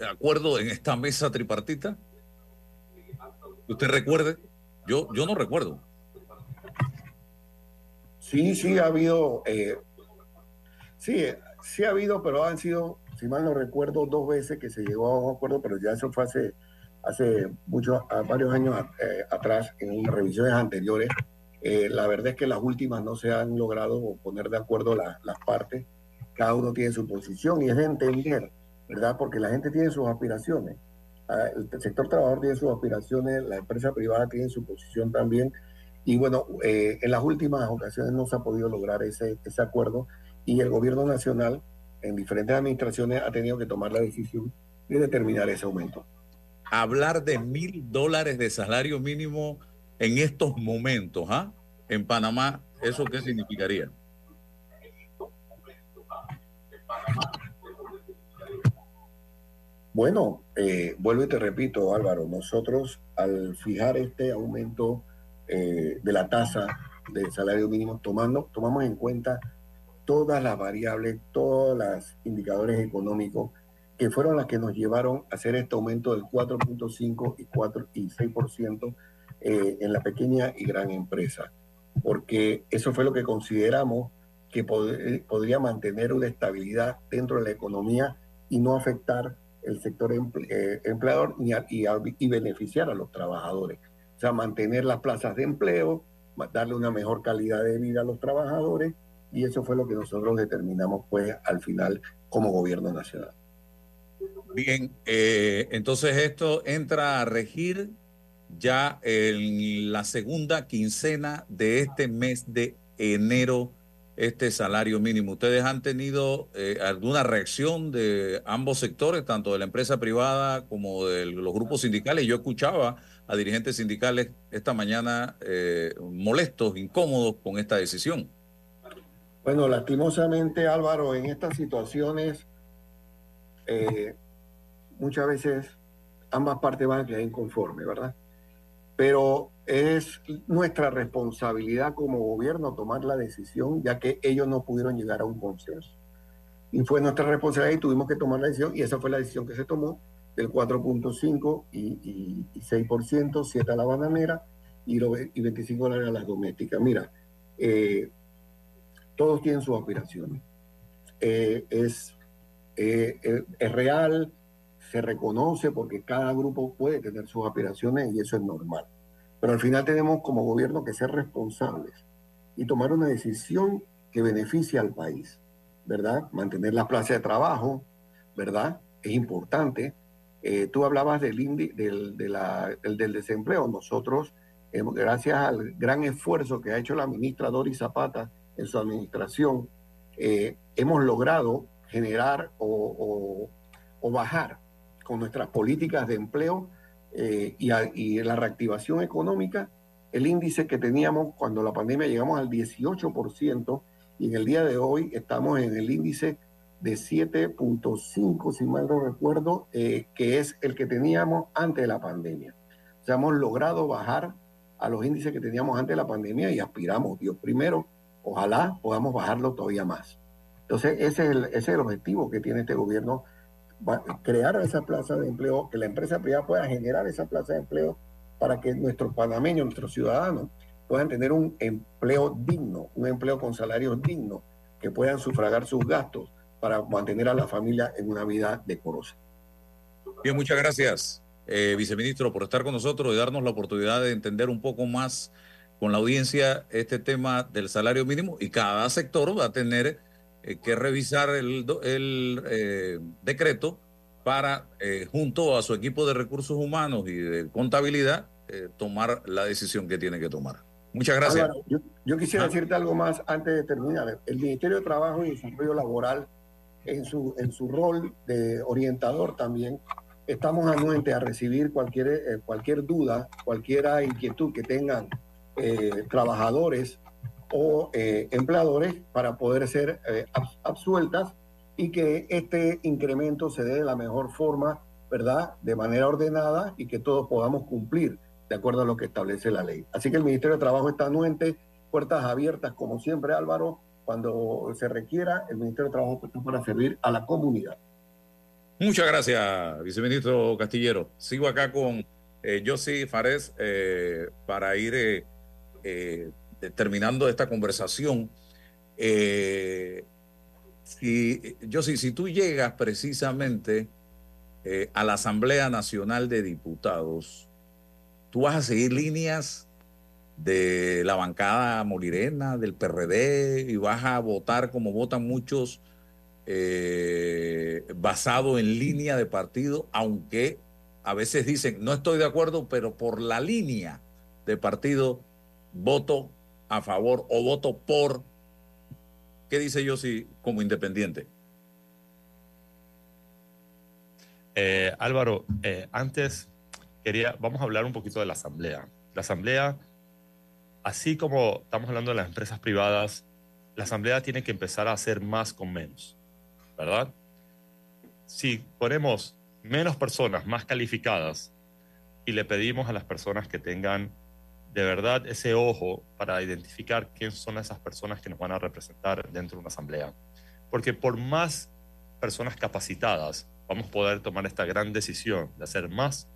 acuerdo en esta mesa tripartita? ¿Usted recuerde? Yo, yo no recuerdo. Sí, sí ha habido, sí, sí ha habido, pero han sido si mal no recuerdo, dos veces que se llegó a un acuerdo, pero ya eso fue hace, hace muchos, varios años eh, atrás, en revisiones anteriores. Eh, la verdad es que las últimas no se han logrado poner de acuerdo las partes. Cada uno tiene su posición y es de entender, ¿verdad? Porque la gente tiene sus aspiraciones. Ah, el sector trabajador tiene sus aspiraciones, la empresa privada tiene su posición también. Y bueno, eh, en las últimas ocasiones no se ha podido lograr ese, ese acuerdo y el gobierno nacional en diferentes administraciones ha tenido que tomar la decisión de determinar ese aumento. Hablar de mil dólares de salario mínimo en estos momentos, ¿ah? En Panamá, ¿eso qué significaría? Bueno, eh, vuelvo y te repito, Álvaro, nosotros al fijar este aumento eh, de la tasa de salario mínimo, tomando, tomamos en cuenta todas las variables, todos los indicadores económicos que fueron las que nos llevaron a hacer este aumento del 4.5 y 4 y 6% eh, en la pequeña y gran empresa, porque eso fue lo que consideramos que pod- podría mantener una estabilidad dentro de la economía y no afectar el sector eh, empleador y, y beneficiar a los trabajadores. O sea, mantener las plazas de empleo, darle una mejor calidad de vida a los trabajadores y eso fue lo que nosotros determinamos pues al final como gobierno nacional. Bien, eh, entonces esto entra a regir ya en la segunda quincena de este mes de enero, este salario mínimo. ¿Ustedes han tenido eh, alguna reacción de ambos sectores, tanto de la empresa privada como de los grupos sindicales? Yo escuchaba a dirigentes sindicales esta mañana eh, molestos, incómodos con esta decisión. Bueno, lastimosamente Álvaro, en estas situaciones muchas veces ambas partes van a quedar inconformes, ¿verdad? Pero es nuestra responsabilidad como gobierno tomar la decisión, ya que ellos no pudieron llegar a un consenso. Y fue nuestra responsabilidad y tuvimos que tomar la decisión, y esa fue la decisión que se tomó del 4.5 y, y, y 6%, 7 a la bananera y, lo- y 25 dólares a las domésticas. Mira, eh, todos tienen sus aspiraciones. Eh, es, eh, es real, se reconoce porque cada grupo puede tener sus aspiraciones y eso es normal. Pero al final tenemos como gobierno que ser responsables y tomar una decisión que beneficie al país, ¿verdad? Mantener la plaza de trabajo, ¿verdad? Es importante. Eh, tú hablabas del, indi- del, del, desempleo. Nosotros, gracias al gran esfuerzo que ha hecho la ministra Doris Zapata en su administración, eh, hemos logrado generar o bajar con nuestras políticas de empleo eh, y, la reactivación económica el índice que teníamos cuando la pandemia llegamos al 18% y en el día de hoy estamos en el índice de 7.5, si mal no recuerdo, eh, que es el que teníamos antes de la pandemia. O sea, hemos logrado bajar a los índices que teníamos antes de la pandemia y aspiramos, Dios primero, ojalá podamos bajarlo todavía más. Entonces, ese es el, objetivo que tiene este gobierno, crear esa plaza de empleo, que la empresa privada pueda generar esa plaza de empleo para que nuestros panameños, nuestros ciudadanos, puedan tener un empleo digno, un empleo con salarios dignos, que puedan sufragar sus gastos para mantener a la familia en una vida decorosa. Bien, muchas gracias, eh, viceministro, por estar con nosotros y darnos la oportunidad de entender un poco más con la audiencia este tema del salario mínimo y cada sector va a tener eh, que revisar el, el, eh, decreto para, eh, junto a su equipo de recursos humanos y de contabilidad, eh, tomar la decisión que tiene que tomar. Muchas gracias. Álvaro, yo, yo quisiera Ah. decirte algo más antes de terminar. El Ministerio de Trabajo y Desarrollo Laboral, en su, en su rol de orientador también, estamos anuentes a recibir cualquier, eh, cualquier duda, cualquier inquietud que tengan eh, trabajadores o eh, empleadores para poder ser eh, abs- absueltas y que este incremento se dé de la mejor forma, ¿verdad? De manera ordenada y que todos podamos cumplir de acuerdo a lo que establece la ley. Así que el Ministerio de Trabajo está anuente, puertas abiertas, como siempre, Álvaro, cuando se requiera, el Ministerio de Trabajo está para servir a la comunidad. Muchas gracias, viceministro Castillero. Sigo acá con eh, Josi Fares eh, para ir eh, eh, terminando esta conversación. Eh, si, Josi, si tú llegas precisamente eh, a la Asamblea Nacional de Diputados, tú vas a seguir líneas de la bancada molirena, del PRD, y vas a votar como votan muchos eh, basado en línea de partido, aunque a veces dicen, no estoy de acuerdo, pero por la línea de partido voto a favor o voto por. ¿Qué dice yo si como independiente? Eh, Álvaro, eh, antes quería, vamos a hablar un poquito de la asamblea. La asamblea, así como estamos hablando de las empresas privadas, la asamblea tiene que empezar a hacer más con menos, ¿verdad? Si ponemos menos personas más calificadas y le pedimos a las personas que tengan de verdad ese ojo para identificar quién son esas personas que nos van a representar dentro de una asamblea. Porque por más personas capacitadas vamos a poder tomar esta gran decisión de hacer más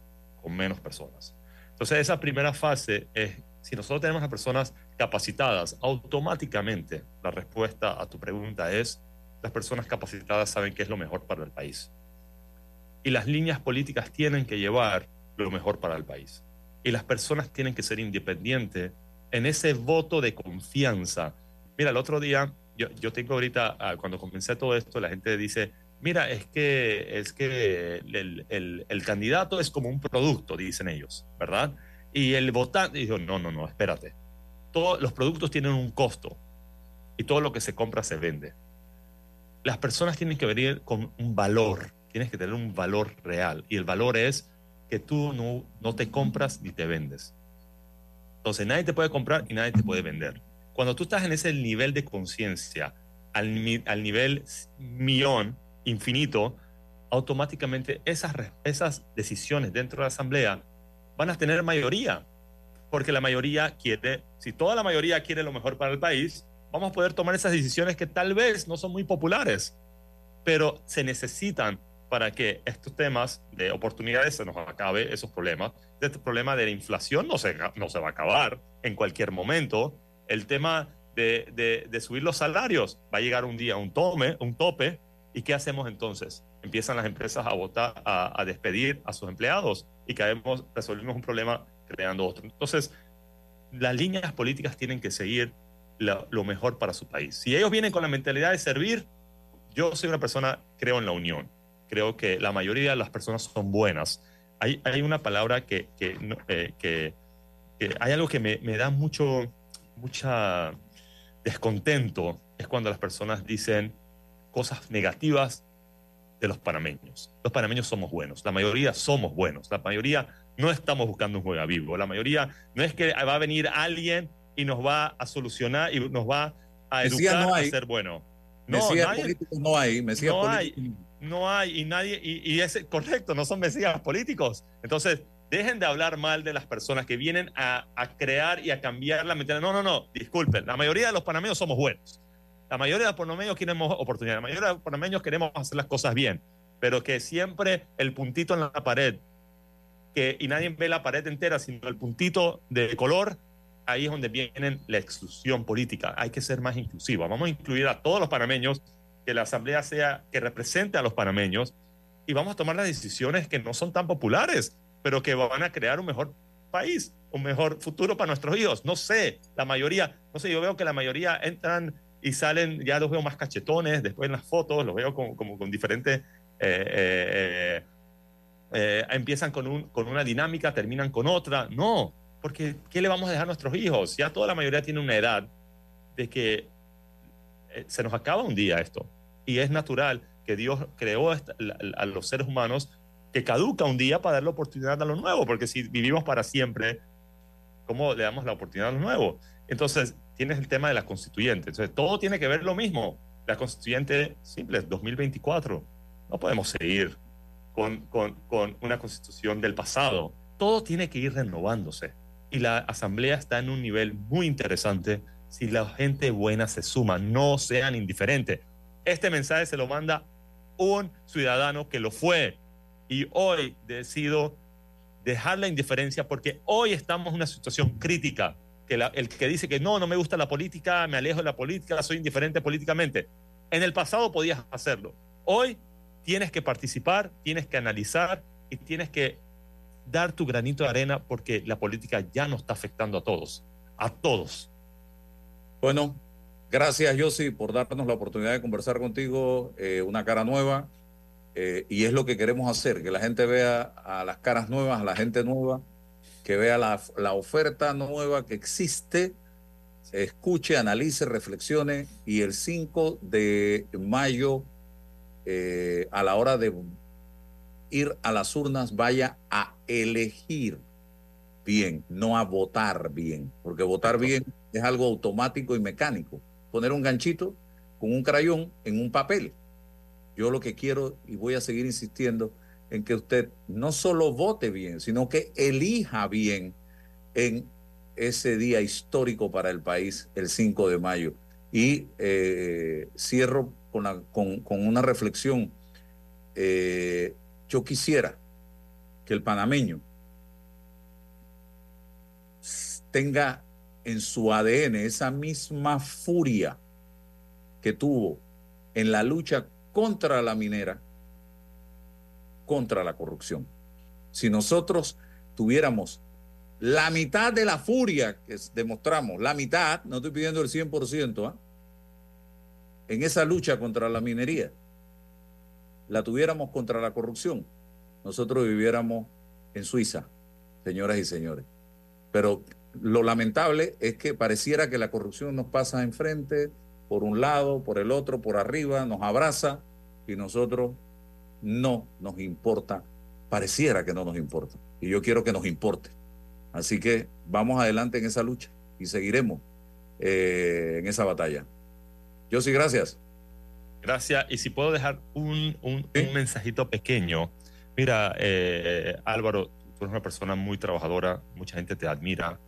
con menos personas. Entonces, esa primera fase es, si nosotros tenemos a personas capacitadas, automáticamente la respuesta a tu pregunta es, las personas capacitadas saben qué es lo mejor para el país. Y las líneas políticas tienen que llevar lo mejor para el país. Y las personas tienen que ser independientes en ese voto de confianza. Mira, el otro día, yo, yo tengo ahorita, ah, cuando comencé todo esto, la gente dice, mira, es que, es que el, el, el candidato es como un producto, dicen ellos, ¿verdad? Y el votante dijo, no, no, no, espérate. Todos los productos tienen un costo y todo lo que se compra se vende. Las personas tienen que venir con un valor, tienes que tener un valor real y el valor es que tú no, no te compras ni te vendes. Entonces nadie te puede comprar y nadie te puede vender. Cuando tú estás en ese nivel de conciencia, al, nivel millón, infinito, automáticamente esas, esas decisiones dentro de la asamblea van a tener mayoría, porque la mayoría quiere, si toda la mayoría quiere lo mejor para el país, vamos a poder tomar esas decisiones que tal vez no son muy populares, pero se necesitan para que estos temas de oportunidades se nos acabe esos problemas. Este problema de la inflación no se, no se va a acabar en cualquier momento. El tema de, de, de subir los salarios va a llegar un día un, tome, un tope. ¿Y qué hacemos entonces? Empiezan las empresas a votar, a, a despedir a sus empleados y caemos, resolvimos un problema creando otro. Entonces, las líneas políticas tienen que seguir lo mejor para su país. Si ellos vienen con la mentalidad de servir, yo soy una persona, creo en la unión creo que la mayoría de las personas son buenas. Hay, hay una palabra que, que, eh, que, que, hay algo que me, me da mucho, mucha descontento, es cuando las personas dicen cosas negativas de los panameños. Los panameños somos buenos, la mayoría somos buenos, la mayoría no estamos buscando un juega vivo, la mayoría no es que va a venir alguien y nos va a solucionar y nos va a educar no a ser bueno. No, nadie, no hay, no hay no hay y nadie, y, y, es correcto, no son mesías políticos. Entonces, dejen de hablar mal de las personas que vienen a, a crear y a cambiar la mentalidad. No, no, no, disculpen, la mayoría de los panameños somos buenos. La mayoría de los panameños queremos oportunidad, la mayoría de los panameños queremos hacer las cosas bien, pero que siempre el puntito en la pared, que, y nadie ve la pared entera, sino el puntito de color, ahí es donde viene la exclusión política. Hay que ser más inclusiva. Vamos a incluir a todos los panameños que la asamblea sea que represente a los panameños y vamos a tomar las decisiones que no son tan populares, pero que van a crear un mejor país, un mejor futuro para nuestros hijos. No sé, la mayoría, no sé, yo veo que la mayoría entran y salen, ya los veo más cachetones, después en las fotos los veo como, como con diferentes, eh, eh, eh, empiezan con, un, con una dinámica, terminan con otra. No, porque ¿qué le vamos a dejar a nuestros hijos? Ya toda la mayoría tiene una edad de que se nos acaba un día esto y es natural que Dios creó a los seres humanos que caduca un día para dar la oportunidad a lo nuevo, porque si vivimos para siempre, ¿cómo le damos la oportunidad a lo nuevo? Entonces, tienes el tema de la constituyente. Entonces, todo tiene que ver lo mismo. La constituyente, simple, 2024. No podemos seguir con, con, con una constitución del pasado. Todo tiene que ir renovándose. Y la asamblea está en un nivel muy interesante si la gente buena se suma, no sean indiferentes. Este mensaje se lo manda un ciudadano que lo fue y hoy decido dejar la indiferencia porque hoy estamos en una situación crítica. Que el que dice que no, no me gusta la política, me alejo de la política, soy indiferente políticamente. En el pasado podías hacerlo. Hoy tienes que participar, tienes que analizar y tienes que dar tu granito de arena porque la política ya no está afectando a todos, a todos. Bueno, Gracias, Yossi, por darnos la oportunidad de conversar contigo, eh, una cara nueva. Eh, y es lo que queremos hacer, que la gente vea a las caras nuevas, a la gente nueva, que vea la, la oferta nueva que existe, escuche, analice, reflexione y el 5 de mayo, eh, a la hora de ir a las urnas, vaya a elegir bien, no a votar bien, porque votar bien es algo automático y mecánico poner un ganchito con un crayón en un papel. Yo lo que quiero y voy a seguir insistiendo en que usted no solo vote bien, sino que elija bien en ese día histórico para el país, el 5 de mayo. Y eh, cierro con, con, con, una reflexión. eh, yo quisiera que el panameño tenga en su ADN esa misma furia que tuvo en la lucha contra la minera, contra la corrupción. Si nosotros tuviéramos la mitad de la furia que demostramos, la mitad, no estoy pidiendo el 100%, ¿ah? en esa lucha contra la minería, la tuviéramos contra la corrupción, nosotros viviéramos en Suiza, señoras y señores. Pero lo lamentable es que pareciera que la corrupción nos pasa enfrente, por un lado, por el otro, por arriba, nos abraza y nosotros no nos importa, pareciera que no nos importa. Y yo quiero que nos importe. Así que vamos adelante en esa lucha y seguiremos eh, en esa batalla. Yo sí, gracias. Gracias. Y si puedo dejar un, un, mensajito pequeño. Mira, eh, Álvaro, tú eres una persona muy trabajadora, mucha gente te admira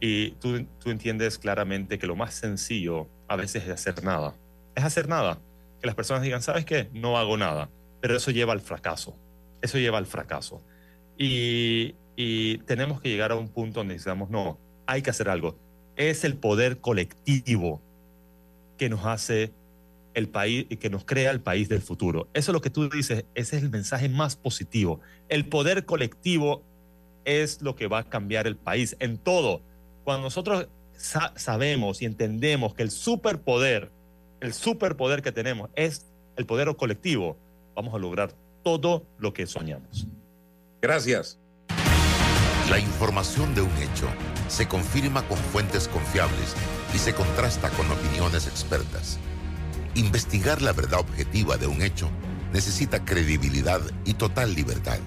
y tú, tú entiendes claramente que lo más sencillo a veces es hacer nada. Es hacer nada. Que las personas digan, ¿sabes qué? No hago nada. Pero eso lleva al fracaso. Eso lleva al fracaso. Y, y tenemos que llegar a un punto donde digamos, no, hay que hacer algo. Es el poder colectivo que nos hace el país y que nos crea el país del futuro. Eso es lo que tú dices, ese es el mensaje más positivo. El poder colectivo es lo que va a cambiar el país en todo. Cuando nosotros sabemos y entendemos que el superpoder, el superpoder que tenemos es el poder colectivo, vamos a lograr todo lo que soñamos. Gracias. La información de un hecho se confirma con fuentes confiables y se contrasta con opiniones expertas. Investigar la verdad objetiva de un hecho necesita credibilidad y total libertad.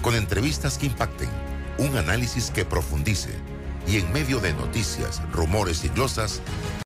Con entrevistas que impacten, un análisis que profundice y en medio de noticias, rumores y glosas,